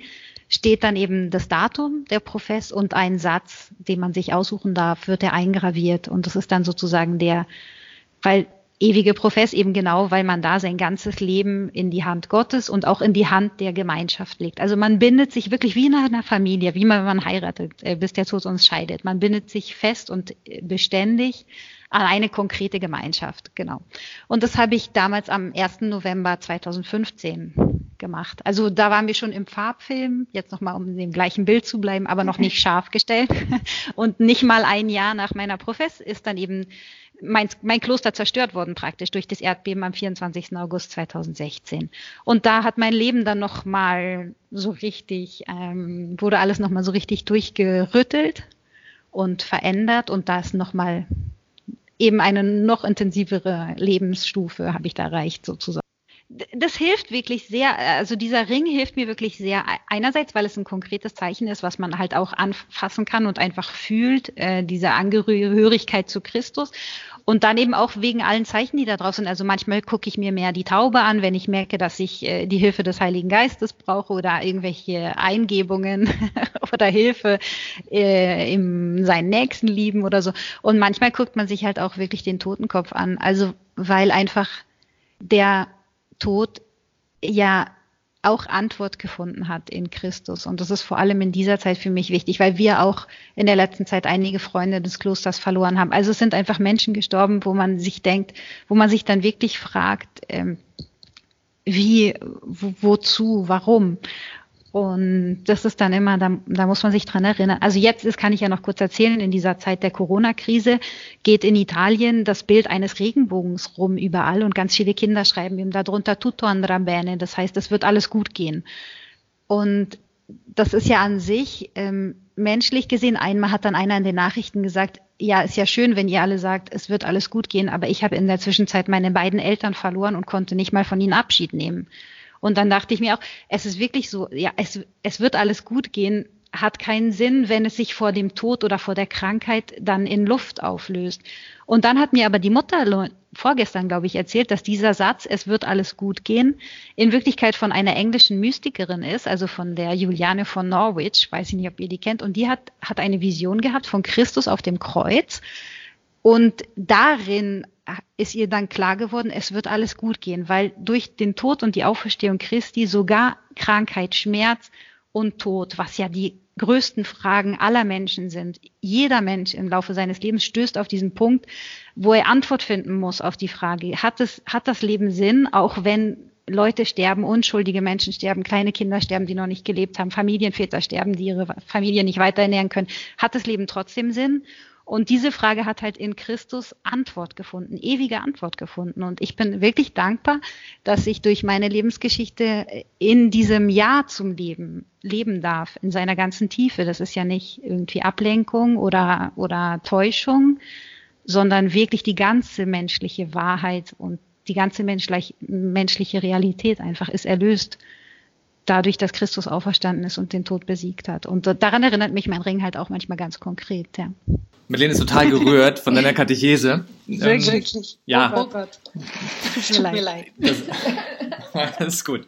steht dann eben das Datum der Profess und ein Satz, den man sich aussuchen darf, wird er eingraviert. Und das ist dann sozusagen der, weil ewige Profess eben genau, weil man da sein ganzes Leben in die Hand Gottes und auch in die Hand der Gemeinschaft legt. Also man bindet sich wirklich wie in einer Familie, wie man, man heiratet, äh, bis der Tod uns scheidet. Man bindet sich fest und äh, beständig eine konkrete Gemeinschaft, genau. Und das habe ich damals am 1. November 2015 gemacht. Also da waren wir schon im Farbfilm, jetzt nochmal um in dem gleichen Bild zu bleiben, aber noch nicht [LAUGHS] scharf gestellt. [LAUGHS] Und nicht mal ein Jahr nach meiner Profess ist dann eben mein, mein Kloster zerstört worden praktisch durch das Erdbeben am 24. August 2016. Und da hat mein Leben dann nochmal so richtig, ähm, wurde alles nochmal so richtig durchgerüttelt und verändert und da ist nochmal eben eine noch intensivere Lebensstufe habe ich da erreicht sozusagen das hilft wirklich sehr. Also dieser Ring hilft mir wirklich sehr. Einerseits, weil es ein konkretes Zeichen ist, was man halt auch anfassen kann und einfach fühlt, äh, diese Angehörigkeit zu Christus. Und dann eben auch wegen allen Zeichen, die da drauf sind. Also manchmal gucke ich mir mehr die Taube an, wenn ich merke, dass ich äh, die Hilfe des Heiligen Geistes brauche oder irgendwelche Eingebungen [LAUGHS] oder Hilfe äh, im seinen Nächsten lieben oder so. Und manchmal guckt man sich halt auch wirklich den Totenkopf an. Also weil einfach der Tod ja auch Antwort gefunden hat in Christus. Und das ist vor allem in dieser Zeit für mich wichtig, weil wir auch in der letzten Zeit einige Freunde des Klosters verloren haben. Also es sind einfach Menschen gestorben, wo man sich denkt, wo man sich dann wirklich fragt, ähm, wie, wo, wozu, warum. Und das ist dann immer, da, da muss man sich dran erinnern. Also jetzt ist, kann ich ja noch kurz erzählen, in dieser Zeit der Corona-Krise geht in Italien das Bild eines Regenbogens rum überall und ganz viele Kinder schreiben ihm darunter tutto andrà bene. Das heißt, es wird alles gut gehen. Und das ist ja an sich ähm, menschlich gesehen. Einmal hat dann einer in den Nachrichten gesagt, ja, ist ja schön, wenn ihr alle sagt, es wird alles gut gehen, aber ich habe in der Zwischenzeit meine beiden Eltern verloren und konnte nicht mal von ihnen Abschied nehmen. Und dann dachte ich mir auch, es ist wirklich so, ja, es, es wird alles gut gehen, hat keinen Sinn, wenn es sich vor dem Tod oder vor der Krankheit dann in Luft auflöst. Und dann hat mir aber die Mutter vorgestern, glaube ich, erzählt, dass dieser Satz, es wird alles gut gehen, in Wirklichkeit von einer englischen Mystikerin ist, also von der Juliane von Norwich, weiß ich nicht, ob ihr die kennt, und die hat, hat eine Vision gehabt von Christus auf dem Kreuz. Und darin ist ihr dann klar geworden, es wird alles gut gehen, weil durch den Tod und die Auferstehung Christi sogar Krankheit, Schmerz und Tod, was ja die größten Fragen aller Menschen sind. Jeder Mensch im Laufe seines Lebens stößt auf diesen Punkt, wo er Antwort finden muss auf die Frage, hat, es, hat das Leben Sinn, auch wenn Leute sterben, unschuldige Menschen sterben, kleine Kinder sterben, die noch nicht gelebt haben, Familienväter sterben, die ihre Familie nicht weiter ernähren können. Hat das Leben trotzdem Sinn? Und diese Frage hat halt in Christus Antwort gefunden, ewige Antwort gefunden. Und ich bin wirklich dankbar, dass ich durch meine Lebensgeschichte in diesem Jahr zum Leben leben darf, in seiner ganzen Tiefe. Das ist ja nicht irgendwie Ablenkung oder, oder Täuschung, sondern wirklich die ganze menschliche Wahrheit und die ganze menschlich, menschliche Realität einfach ist erlöst dadurch, dass Christus auferstanden ist und den Tod besiegt hat. Und daran erinnert mich mein Ring halt auch manchmal ganz konkret, ja. Madeleine ist total gerührt von deiner Katechese. [LAUGHS] Wirklich? Ähm, ja. Oh Gott. Tut mir leid. Das, [LAUGHS] das, ist gut.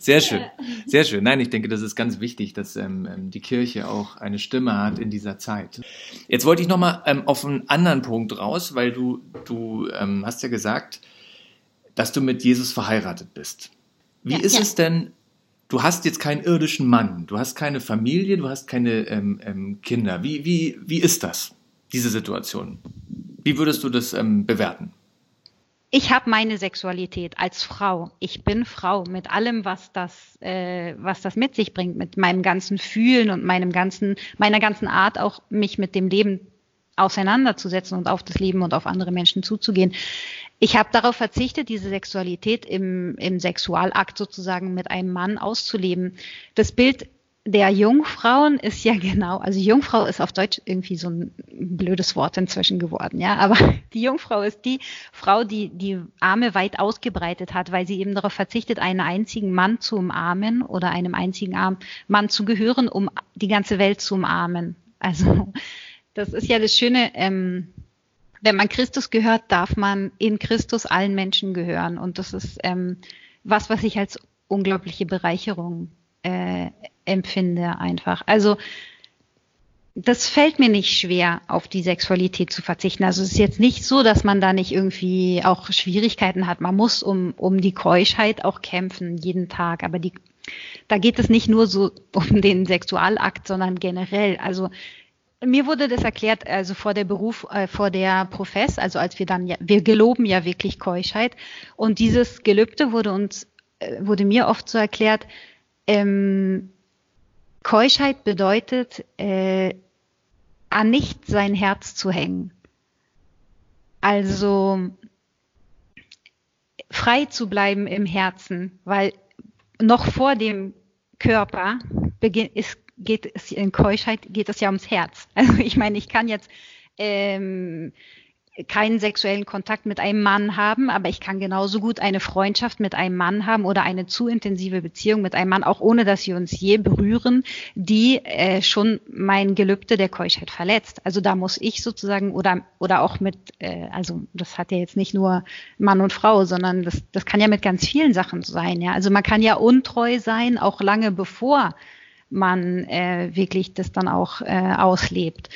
Sehr schön. Sehr schön. Nein, ich denke, das ist ganz wichtig, dass ähm, ähm, die Kirche auch eine Stimme hat in dieser Zeit. Jetzt wollte ich nochmal ähm, auf einen anderen Punkt raus, weil du, du ähm, hast ja gesagt, dass du mit Jesus verheiratet bist. Wie ja, ist ja. es denn, du hast jetzt keinen irdischen Mann, du hast keine Familie, du hast keine ähm, ähm, Kinder. Wie, wie, wie ist das? diese Situation. Wie würdest du das ähm, bewerten? Ich habe meine Sexualität als Frau. Ich bin Frau mit allem, was das, äh, was das mit sich bringt, mit meinem ganzen Fühlen und meinem ganzen, meiner ganzen Art, auch mich mit dem Leben auseinanderzusetzen und auf das Leben und auf andere Menschen zuzugehen. Ich habe darauf verzichtet, diese Sexualität im, im Sexualakt sozusagen mit einem Mann auszuleben. Das Bild der Jungfrauen ist ja [LAUGHS] genau, also Jungfrau ist auf Deutsch irgendwie so ein blödes Wort inzwischen geworden, ja, aber [LAUGHS] die Jungfrau ist die Frau, die die Arme weit ausgebreitet hat, weil sie eben darauf verzichtet, einen einzigen Mann zu umarmen oder einem einzigen Mann zu gehören, um die ganze Welt zu umarmen. Also das ist ja das Schöne, ähm, wenn man Christus gehört, darf man in Christus allen Menschen gehören und das ist ähm, was, was ich als unglaubliche Bereicherung äh, empfinde einfach. Also das fällt mir nicht schwer, auf die Sexualität zu verzichten. Also es ist jetzt nicht so, dass man da nicht irgendwie auch Schwierigkeiten hat. Man muss um, um die Keuschheit auch kämpfen, jeden Tag. Aber die, da geht es nicht nur so um den Sexualakt, sondern generell. Also mir wurde das erklärt, also vor der Beruf, äh, vor der Profess, also als wir dann ja, wir geloben ja wirklich Keuschheit und dieses Gelübde wurde uns, äh, wurde mir oft so erklärt, ähm, Keuschheit bedeutet, äh, an nicht sein Herz zu hängen. Also frei zu bleiben im Herzen, weil noch vor dem Körper beginn, ist, geht es in Keuschheit geht es ja ums Herz. [LAUGHS] Also ich meine, ich kann jetzt ähm, keinen sexuellen Kontakt mit einem Mann haben, aber ich kann genauso gut eine Freundschaft mit einem Mann haben oder eine zu intensive Beziehung mit einem Mann, auch ohne dass wir uns je berühren, die äh, schon mein Gelübde der Keuschheit verletzt. Also da muss ich sozusagen oder oder auch mit, äh, also das hat ja jetzt nicht nur Mann und Frau, sondern das, das kann ja mit ganz vielen Sachen sein. Ja, also man kann ja untreu sein, auch lange bevor man äh, wirklich das dann auch äh, auslebt.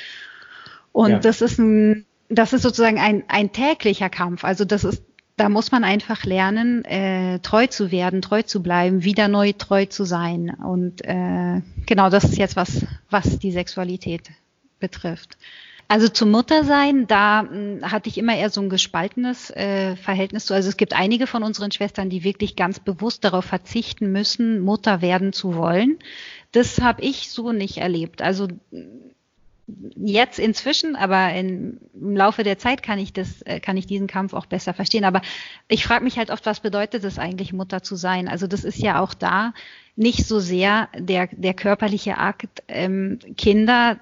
Und ja. das ist ein das ist sozusagen ein, ein täglicher Kampf. Also das ist, da muss man einfach lernen, äh, treu zu werden, treu zu bleiben, wieder neu treu zu sein. Und äh, genau, das ist jetzt was, was die Sexualität betrifft. Also zum Muttersein, da mh, hm, hatte ich immer eher so ein gespaltenes äh, Verhältnis zu. Also es gibt einige von unseren Schwestern, die wirklich ganz bewusst darauf verzichten müssen, Mutter werden zu wollen. Das habe ich so nicht erlebt. Also jetzt inzwischen, aber in, im Laufe der Zeit kann ich das, äh, kann ich diesen Kampf auch besser verstehen. Aber ich frage mich halt oft, was bedeutet es eigentlich, Mutter zu sein? Also das ist ja auch da nicht so sehr der, der körperliche Akt, ähm, Kinder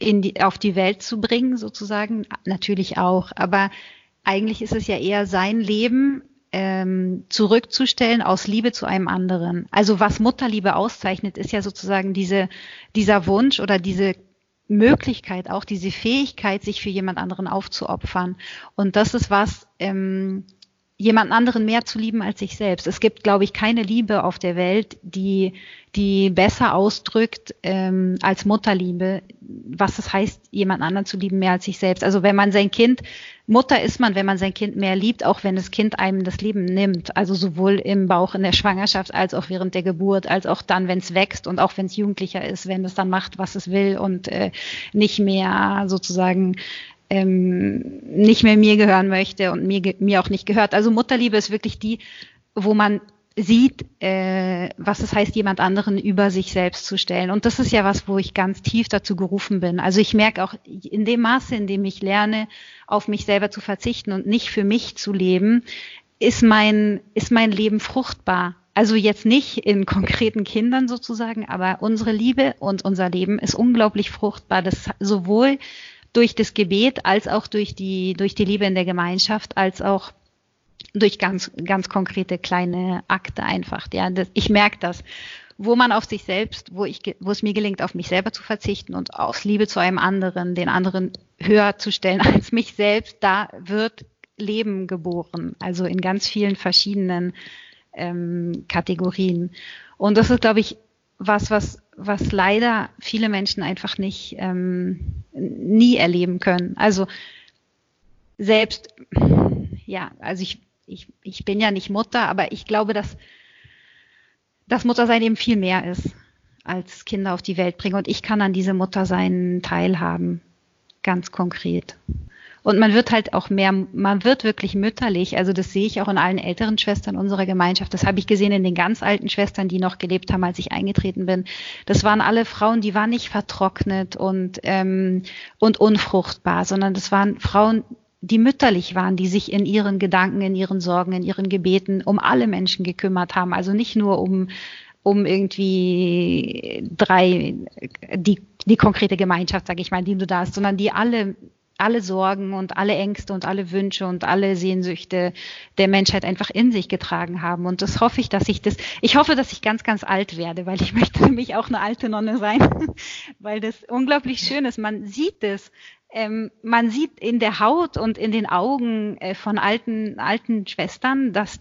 in die, auf die Welt zu bringen, sozusagen. Natürlich auch, aber eigentlich ist es ja eher sein Leben ähm, zurückzustellen aus Liebe zu einem anderen. Also was Mutterliebe auszeichnet, ist ja sozusagen diese, dieser Wunsch oder diese Möglichkeit, auch diese Fähigkeit, sich für jemand anderen aufzuopfern. Und das ist was, ähm, jemand anderen mehr zu lieben als sich selbst. Es gibt, glaube ich, keine Liebe auf der Welt, die, die besser ausdrückt ähm, als Mutterliebe, was es heißt, jemand anderen zu lieben mehr als sich selbst. Also wenn man sein Kind Mutter ist man, wenn man sein Kind mehr liebt, auch wenn das Kind einem das Leben nimmt. Also sowohl im Bauch in der Schwangerschaft als auch während der Geburt, als auch dann, wenn es wächst und auch wenn es jugendlicher ist, wenn es dann macht, was es will und äh, nicht mehr sozusagen ähm, nicht mehr mir gehören möchte und mir, mir auch nicht gehört. Also Mutterliebe ist wirklich die, wo man sieht, äh, was es heißt, jemand anderen über sich selbst zu stellen. Und das ist ja was, wo ich ganz tief dazu gerufen bin. Also ich merke auch in dem Maße, in dem ich lerne, auf mich selber zu verzichten und nicht für mich zu leben, ist mein, ist mein Leben fruchtbar. Also jetzt nicht in konkreten Kindern sozusagen, aber unsere Liebe und unser Leben ist unglaublich fruchtbar. Das sowohl durch das Gebet als auch durch die, durch die Liebe in der Gemeinschaft, als auch durch ganz, ganz konkrete kleine Akte einfach. Ja, das, ich merke das. Wo man auf sich selbst, wo ich, wo es mir gelingt, auf mich selber zu verzichten und aus Liebe zu einem anderen, den anderen höher zu stellen [LAUGHS] als mich selbst, da wird Leben geboren. Also in ganz vielen verschiedenen ähm, Kategorien. Und das ist, glaube ich, was, was, was leider viele Menschen einfach nicht ähm, nie erleben können. Also selbst, ja, also ich ich, ich bin ja nicht Mutter, aber ich glaube, dass das Muttersein eben viel mehr ist als Kinder auf die Welt bringen. Und ich kann an diese Muttersein teilhaben, ganz konkret. Und man wird halt auch mehr, man wird wirklich mütterlich. Also das sehe ich auch in allen älteren Schwestern unserer Gemeinschaft. Das habe ich gesehen in den ganz alten Schwestern, die noch gelebt haben, als ich eingetreten bin. Das waren alle Frauen, die waren nicht vertrocknet und, ähm, und unfruchtbar, sondern das waren Frauen, die mütterlich waren, die sich in ihren Gedanken, in ihren Sorgen, in ihren Gebeten um alle Menschen gekümmert haben. Also nicht nur um, um irgendwie drei, die, die konkrete Gemeinschaft, sage ich mal, die du da hast, sondern die alle alle Sorgen und alle Ängste und alle Wünsche und alle Sehnsüchte der Menschheit einfach in sich getragen haben. Und das hoffe ich, dass ich das, ich hoffe, dass ich ganz, ganz alt werde, weil ich [LAUGHS] möchte für mich auch eine alte Nonne sein, [LAUGHS] weil das unglaublich schön ist. Man sieht es, ähm, man sieht in der Haut und in den Augen äh, von alten, alten Schwestern, dass,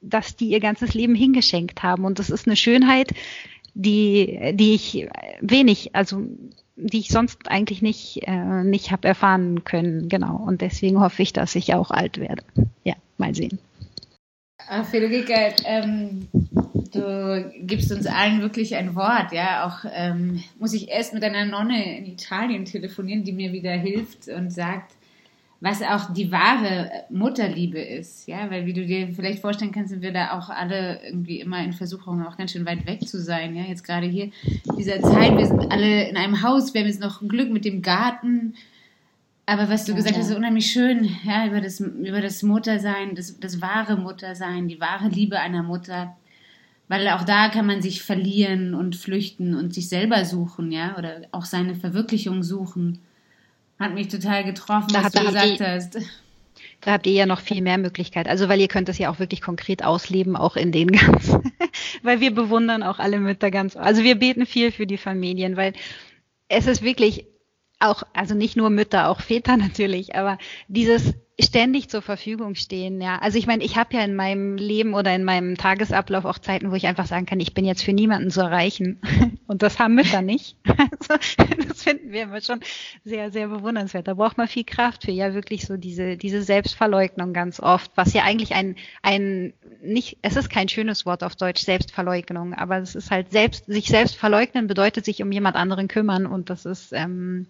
dass die ihr ganzes Leben hingeschenkt haben. Und das ist eine Schönheit, die, die ich wenig, also die ich sonst eigentlich nicht, äh, nicht habe erfahren können. Genau. Und deswegen hoffe ich, dass ich auch alt werde. Ja, mal sehen. Ach, Federica, ähm, du gibst uns allen wirklich ein Wort, ja. Auch ähm, muss ich erst mit einer Nonne in Italien telefonieren, die mir wieder hilft und sagt, was auch die wahre Mutterliebe ist, ja, weil wie du dir vielleicht vorstellen kannst, sind wir da auch alle irgendwie immer in Versuchung, auch ganz schön weit weg zu sein, ja, jetzt gerade hier in dieser Zeit, wir sind alle in einem Haus, wir haben jetzt noch Glück mit dem Garten, aber was du ja, gesagt ja. hast, ist unheimlich schön, ja, über das, über das Muttersein, das, das wahre Muttersein, die wahre Liebe einer Mutter, weil auch da kann man sich verlieren und flüchten und sich selber suchen, ja, oder auch seine Verwirklichung suchen. Hat mich total getroffen, da was du gesagt hast. Da habt ihr ja noch viel mehr Möglichkeit. Also, weil ihr könnt das ja auch wirklich konkret ausleben, auch in den [LAUGHS] ganzen, weil wir bewundern auch alle Mütter ganz, also wir beten viel für die Familien, weil es ist wirklich auch, also nicht nur Mütter, auch Väter [LAUGHS] natürlich, aber dieses ständig zur Verfügung stehen, ja. Also ich meine, ich habe ja in meinem Leben oder in meinem Tagesablauf auch Zeiten, wo ich einfach sagen kann, ich bin jetzt für niemanden zu erreichen. [LAUGHS] Und das haben Mütter nicht. [LAUGHS] Also, das finden wir immer schon sehr, sehr bewundernswert. Da braucht man viel Kraft für, ja, wirklich so diese, diese Selbstverleugnung ganz oft, was ja eigentlich ein, ein, nicht, es ist kein schönes Wort auf Deutsch, Selbstverleugnung, aber es ist halt selbst, sich selbst verleugnen bedeutet sich um jemand anderen kümmern und das ist, ähm,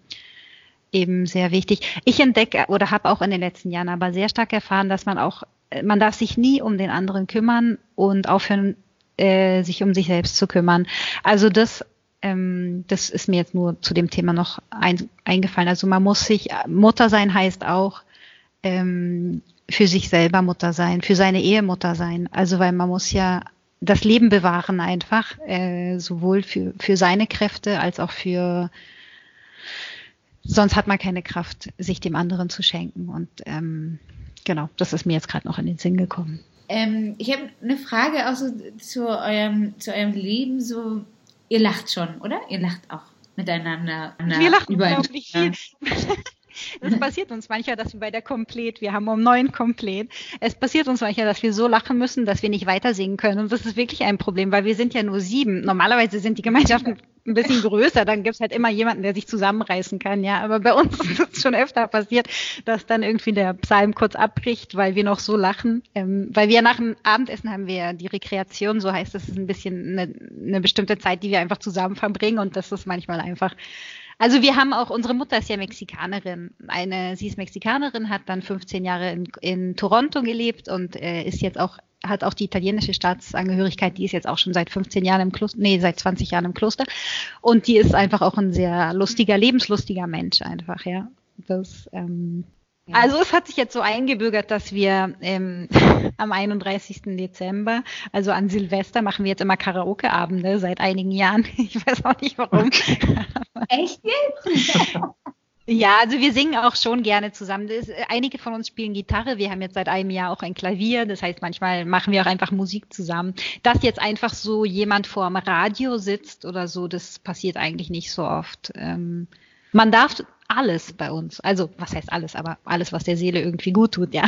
eben sehr wichtig. Ich entdecke oder habe auch in den letzten Jahren aber sehr stark erfahren, dass man auch, man darf sich nie um den anderen kümmern und aufhören, äh, sich um sich selbst zu kümmern. Also das, ähm, das ist mir jetzt nur zu dem Thema noch ein, eingefallen. Also man muss sich, Mutter sein heißt auch, ähm, für sich selber Mutter sein, für seine Ehemutter sein. Also weil man muss ja das Leben bewahren einfach, äh, sowohl für, für seine Kräfte als auch für sonst hat man keine Kraft, sich dem anderen zu schenken. Und ähm, genau, das ist mir jetzt gerade noch in den Sinn gekommen. Ähm, ich habe eine Frage auch so zu eurem, zu eurem Leben. So, ihr lacht schon, oder? Ihr lacht auch miteinander. Wir lachen unglaublich viel. [LAUGHS] Das passiert uns manchmal, dass wir bei der Komplet, wir haben um neun Komplet. Es passiert uns manchmal, dass wir so lachen müssen, dass wir nicht weiter singen können. Und das ist wirklich ein Problem, weil wir sind ja nur sieben. Normalerweise sind die Gemeinschaften ein bisschen größer, dann gibt's halt immer jemanden, der sich zusammenreißen kann, ja. Aber bei uns [LAUGHS] ist es schon öfter passiert, dass dann irgendwie der Psalm kurz abbricht, weil wir noch so lachen. Ähm, weil wir nach dem Abendessen haben wir die Rekreation, so heißt es, ist ein bisschen eine, eine bestimmte Zeit, die wir einfach zusammen verbringen und das ist manchmal einfach also wir haben auch, unsere Mutter ist ja Mexikanerin. Eine, sie ist Mexikanerin, hat dann 15 Jahre in, in Toronto gelebt und äh, ist jetzt auch, hat auch die italienische Staatsangehörigkeit, die ist jetzt auch schon seit 15 Jahren im Kloster, nee, seit 20 Jahren im Kloster. Und die ist einfach auch ein sehr lustiger, lebenslustiger Mensch einfach, ja. Das, ähm, also es hat sich jetzt so eingebürgert, dass wir ähm, [LAUGHS] am 31. Dezember, also an Silvester, machen wir jetzt immer Karaoke-Abende seit einigen Jahren. [LAUGHS] Ich weiß auch nicht warum. [LAUGHS] Echt jetzt? Ja, also wir singen auch schon gerne zusammen. Das, einige von uns spielen Gitarre. Wir haben jetzt seit einem Jahr auch ein Klavier. Das heißt, manchmal machen wir auch einfach Musik zusammen. Dass jetzt einfach so jemand vor dem Radio sitzt oder so, das passiert eigentlich nicht so oft. Ähm, man darf alles bei uns. Also, was heißt alles, aber alles, was der Seele irgendwie gut tut, ja.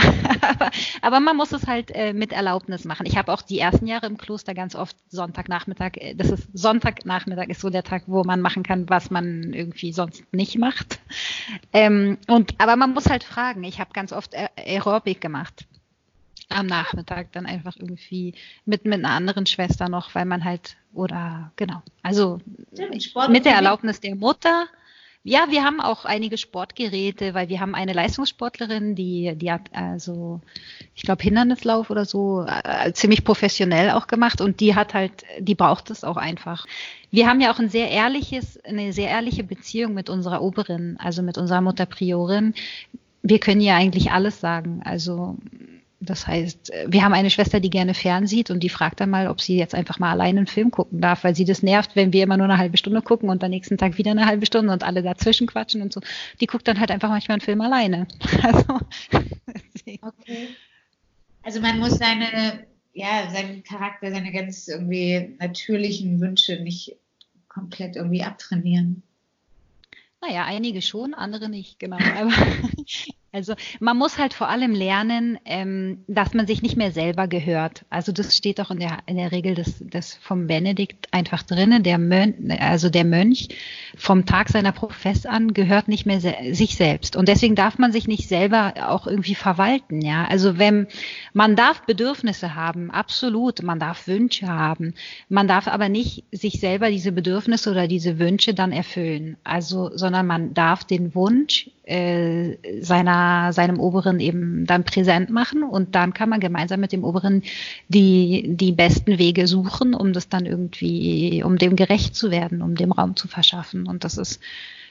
[LAUGHS] aber, man muss es halt äh, mit Erlaubnis machen. Ich habe auch die ersten Jahre im Kloster ganz oft Sonntagnachmittag, äh, das ist Sonntagnachmittag ist so der Tag, wo man machen kann, was man irgendwie sonst nicht macht. Ähm, und aber man muss halt fragen. Ich habe ganz oft Aerobic gemacht am Nachmittag dann einfach irgendwie mit mit einer anderen Schwester noch, weil man halt oder genau, also mit der Erlaubnis der Mutter ja, wir haben auch einige Sportgeräte, weil wir haben eine Leistungssportlerin, die, die hat also, ich glaube, Hindernislauf oder so, äh, ziemlich professionell auch gemacht und die hat halt, die braucht es auch einfach. Wir haben ja auch ein sehr ehrliches, eine sehr ehrliche Beziehung mit unserer Oberin, also mit unserer Mutter Priorin. Wir können ja eigentlich alles sagen. Also das heißt, wir haben eine Schwester, die gerne fernsieht und die fragt dann mal, ob sie jetzt einfach mal alleine einen Film gucken darf, weil sie das nervt, wenn wir immer nur eine halbe Stunde gucken und am nächsten Tag wieder eine halbe Stunde und alle dazwischen quatschen und so. Die guckt dann halt einfach manchmal einen Film alleine. [LAUGHS] Also, okay. Also man muss seine, ja, seinen Charakter, seine ganz irgendwie natürlichen Wünsche nicht komplett irgendwie abtrainieren. Naja, einige schon, andere nicht, genau. Aber Also man muss halt vor allem lernen, ähm, dass man sich nicht mehr selber gehört. Also das steht auch in der, in der Regel des, des vom Benedikt einfach drinnen. Der Mönch, also der Mönch vom Tag seiner Profess an gehört nicht mehr se sich selbst. Und deswegen darf man sich nicht selber auch irgendwie verwalten. Ja, also wenn man darf Bedürfnisse haben, absolut. Man darf Wünsche haben. Man darf aber nicht sich selber diese Bedürfnisse oder diese Wünsche dann erfüllen. Also, sondern man darf den Wunsch äh, seiner, seinem Oberen eben dann präsent machen und dann kann man gemeinsam mit dem Oberen die, die besten Wege suchen, um das dann irgendwie, um dem gerecht zu werden, um dem Raum zu verschaffen. Und das ist,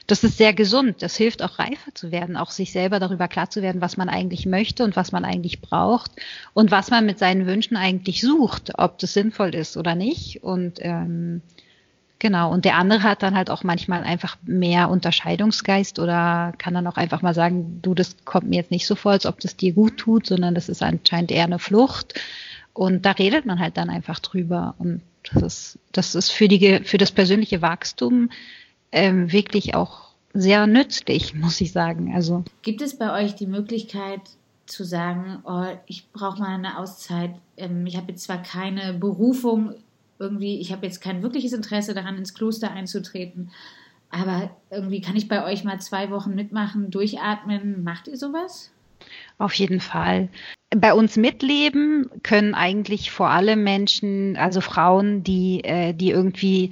das ist sehr gesund. Das hilft auch reifer zu werden, auch sich selber darüber klar zu werden, was man eigentlich möchte und was man eigentlich braucht und was man mit seinen Wünschen eigentlich sucht, ob das sinnvoll ist oder nicht. Und ähm, Genau, und der andere hat dann halt auch manchmal einfach mehr Unterscheidungsgeist oder kann dann auch einfach mal sagen, du, das kommt mir jetzt nicht so vor, als ob das dir gut tut, sondern das ist anscheinend eher eine Flucht. Und da redet man halt dann einfach drüber. Und das ist, das ist für, die, für das persönliche Wachstum ähm, wirklich auch sehr nützlich, muss ich sagen. Also Gibt es bei euch die Möglichkeit zu sagen, oh, ich brauche mal eine Auszeit, ähm, ich habe jetzt zwar keine Berufung irgendwie, ich habe jetzt kein wirkliches Interesse daran, ins Kloster einzutreten. Aber irgendwie kann ich bei euch mal zwei Wochen mitmachen, durchatmen. Macht ihr sowas? Auf jeden Fall. Bei uns mitleben können eigentlich vor allem Menschen, also Frauen, die, äh, die irgendwie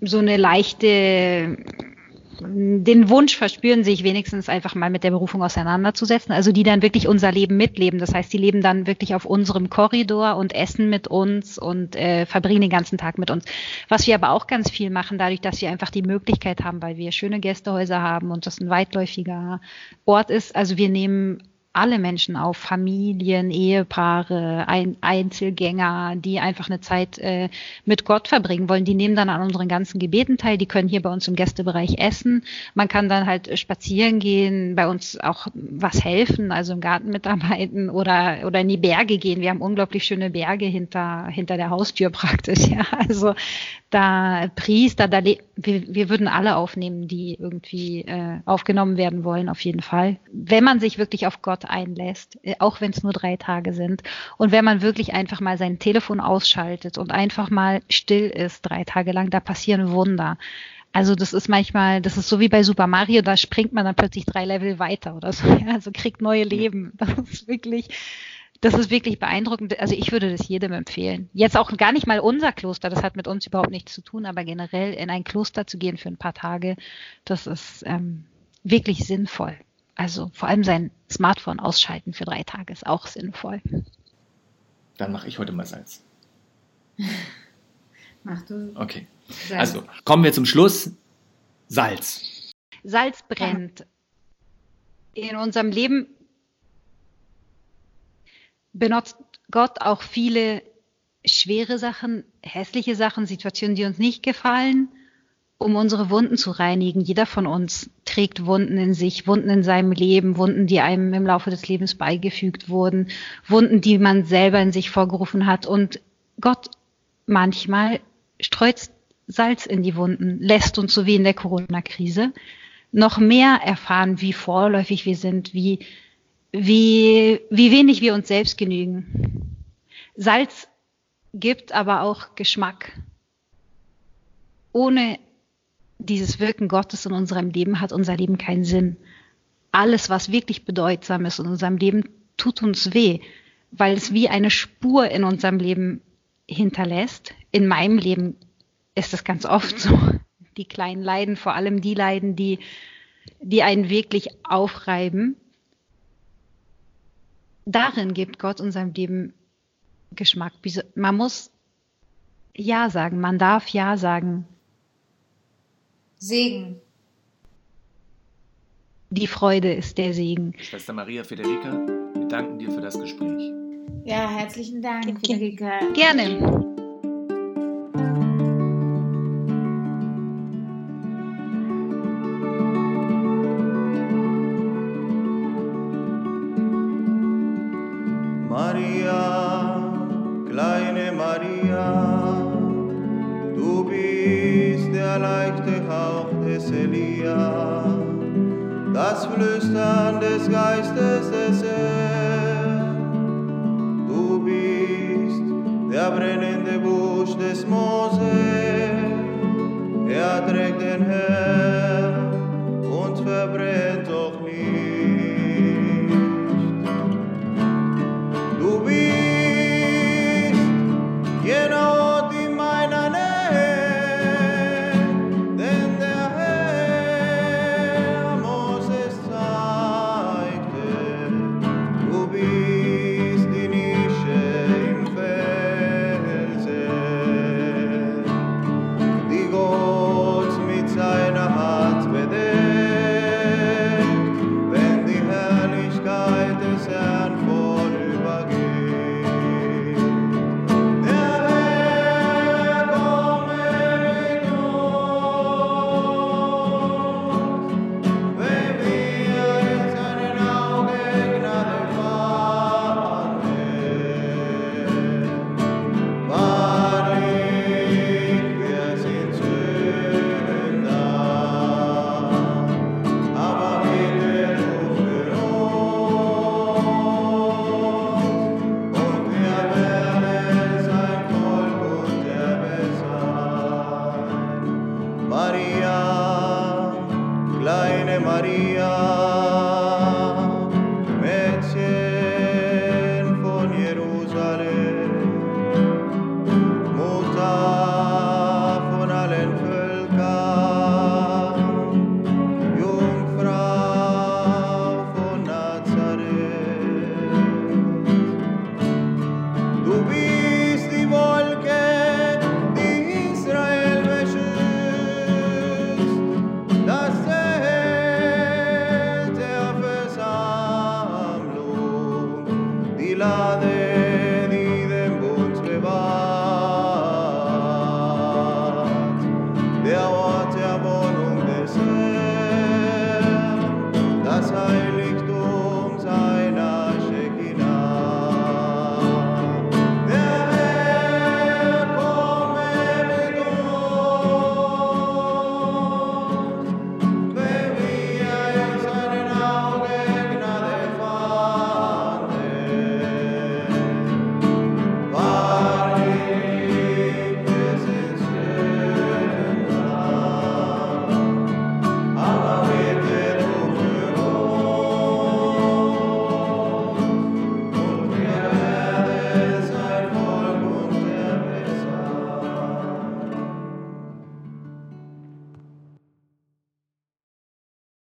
so eine leichte den Wunsch verspüren, sich wenigstens einfach mal mit der Berufung auseinanderzusetzen. Also die dann wirklich unser Leben mitleben. Das heißt, die leben dann wirklich auf unserem Korridor und essen mit uns und äh, verbringen den ganzen Tag mit uns. Was wir aber auch ganz viel machen, dadurch, dass wir einfach die Möglichkeit haben, weil wir schöne Gästehäuser haben und das ein weitläufiger Ort ist. Also wir nehmen alle Menschen auf, Familien, Ehepaare, Ein Einzelgänger, die einfach eine Zeit äh, mit Gott verbringen wollen. Die nehmen dann an unseren ganzen Gebeten teil, die können hier bei uns im Gästebereich essen. Man kann dann halt spazieren gehen, bei uns auch was helfen, also im Garten mitarbeiten oder, oder in die Berge gehen. Wir haben unglaublich schöne Berge hinter, hinter der Haustür [LAUGHS] praktisch. Ja, also da Priester, da wir, wir würden alle aufnehmen, die irgendwie äh, aufgenommen werden wollen, auf jeden Fall. Wenn man sich wirklich auf Gott einlässt, äh, auch wenn es nur drei Tage sind, und wenn man wirklich einfach mal sein Telefon ausschaltet und einfach mal still ist, drei Tage lang, da passieren Wunder. Also das ist manchmal, das ist so wie bei Super Mario, da springt man dann plötzlich drei Level weiter oder so, ja, [LAUGHS] also kriegt neue Leben. Das ist wirklich, das ist wirklich beeindruckend. Also ich würde das jedem empfehlen. Jetzt auch gar nicht mal unser Kloster, das hat mit uns überhaupt nichts zu tun, aber generell in ein Kloster zu gehen für ein paar Tage, das ist ähm, wirklich sinnvoll. Also vor allem sein Smartphone ausschalten für drei Tage ist auch sinnvoll. Dann mache ich heute mal Salz. [LAUGHS] Mach du. Okay. Salz. Also kommen wir zum Schluss. Salz. Salz brennt. In unserem Leben benutzt Gott auch viele schwere Sachen, hässliche Sachen, Situationen, die uns nicht gefallen, um unsere Wunden zu reinigen. Jeder von uns trägt Wunden in sich, Wunden in seinem Leben, Wunden, die einem im Laufe des Lebens beigefügt wurden, Wunden, die man selber in sich vorgerufen hat. Und Gott manchmal streut Salz in die Wunden, lässt uns so wie in der Corona-Krise noch mehr erfahren, wie vorläufig wir sind, wie wie, wie wenig wir uns selbst genügen. Salz gibt aber auch Geschmack. Ohne dieses Wirken Gottes in unserem Leben hat unser Leben keinen Sinn. Alles, was wirklich bedeutsam ist in unserem Leben, tut uns weh, weil es wie eine Spur in unserem Leben hinterlässt. In meinem Leben ist es ganz oft so. Die kleinen Leiden, vor allem die Leiden, die, die einen wirklich aufreiben, darin gibt Gott unserem Leben Geschmack. Man muss Ja sagen, man darf Ja sagen. Segen. Die Freude ist der Segen. Schwester Maria Federica, wir danken dir für das Gespräch. Ja, herzlichen Dank, Federica. Gerne. das Flüstern des Geistes des Herrn. Du bist der brennende Busch des Mondes.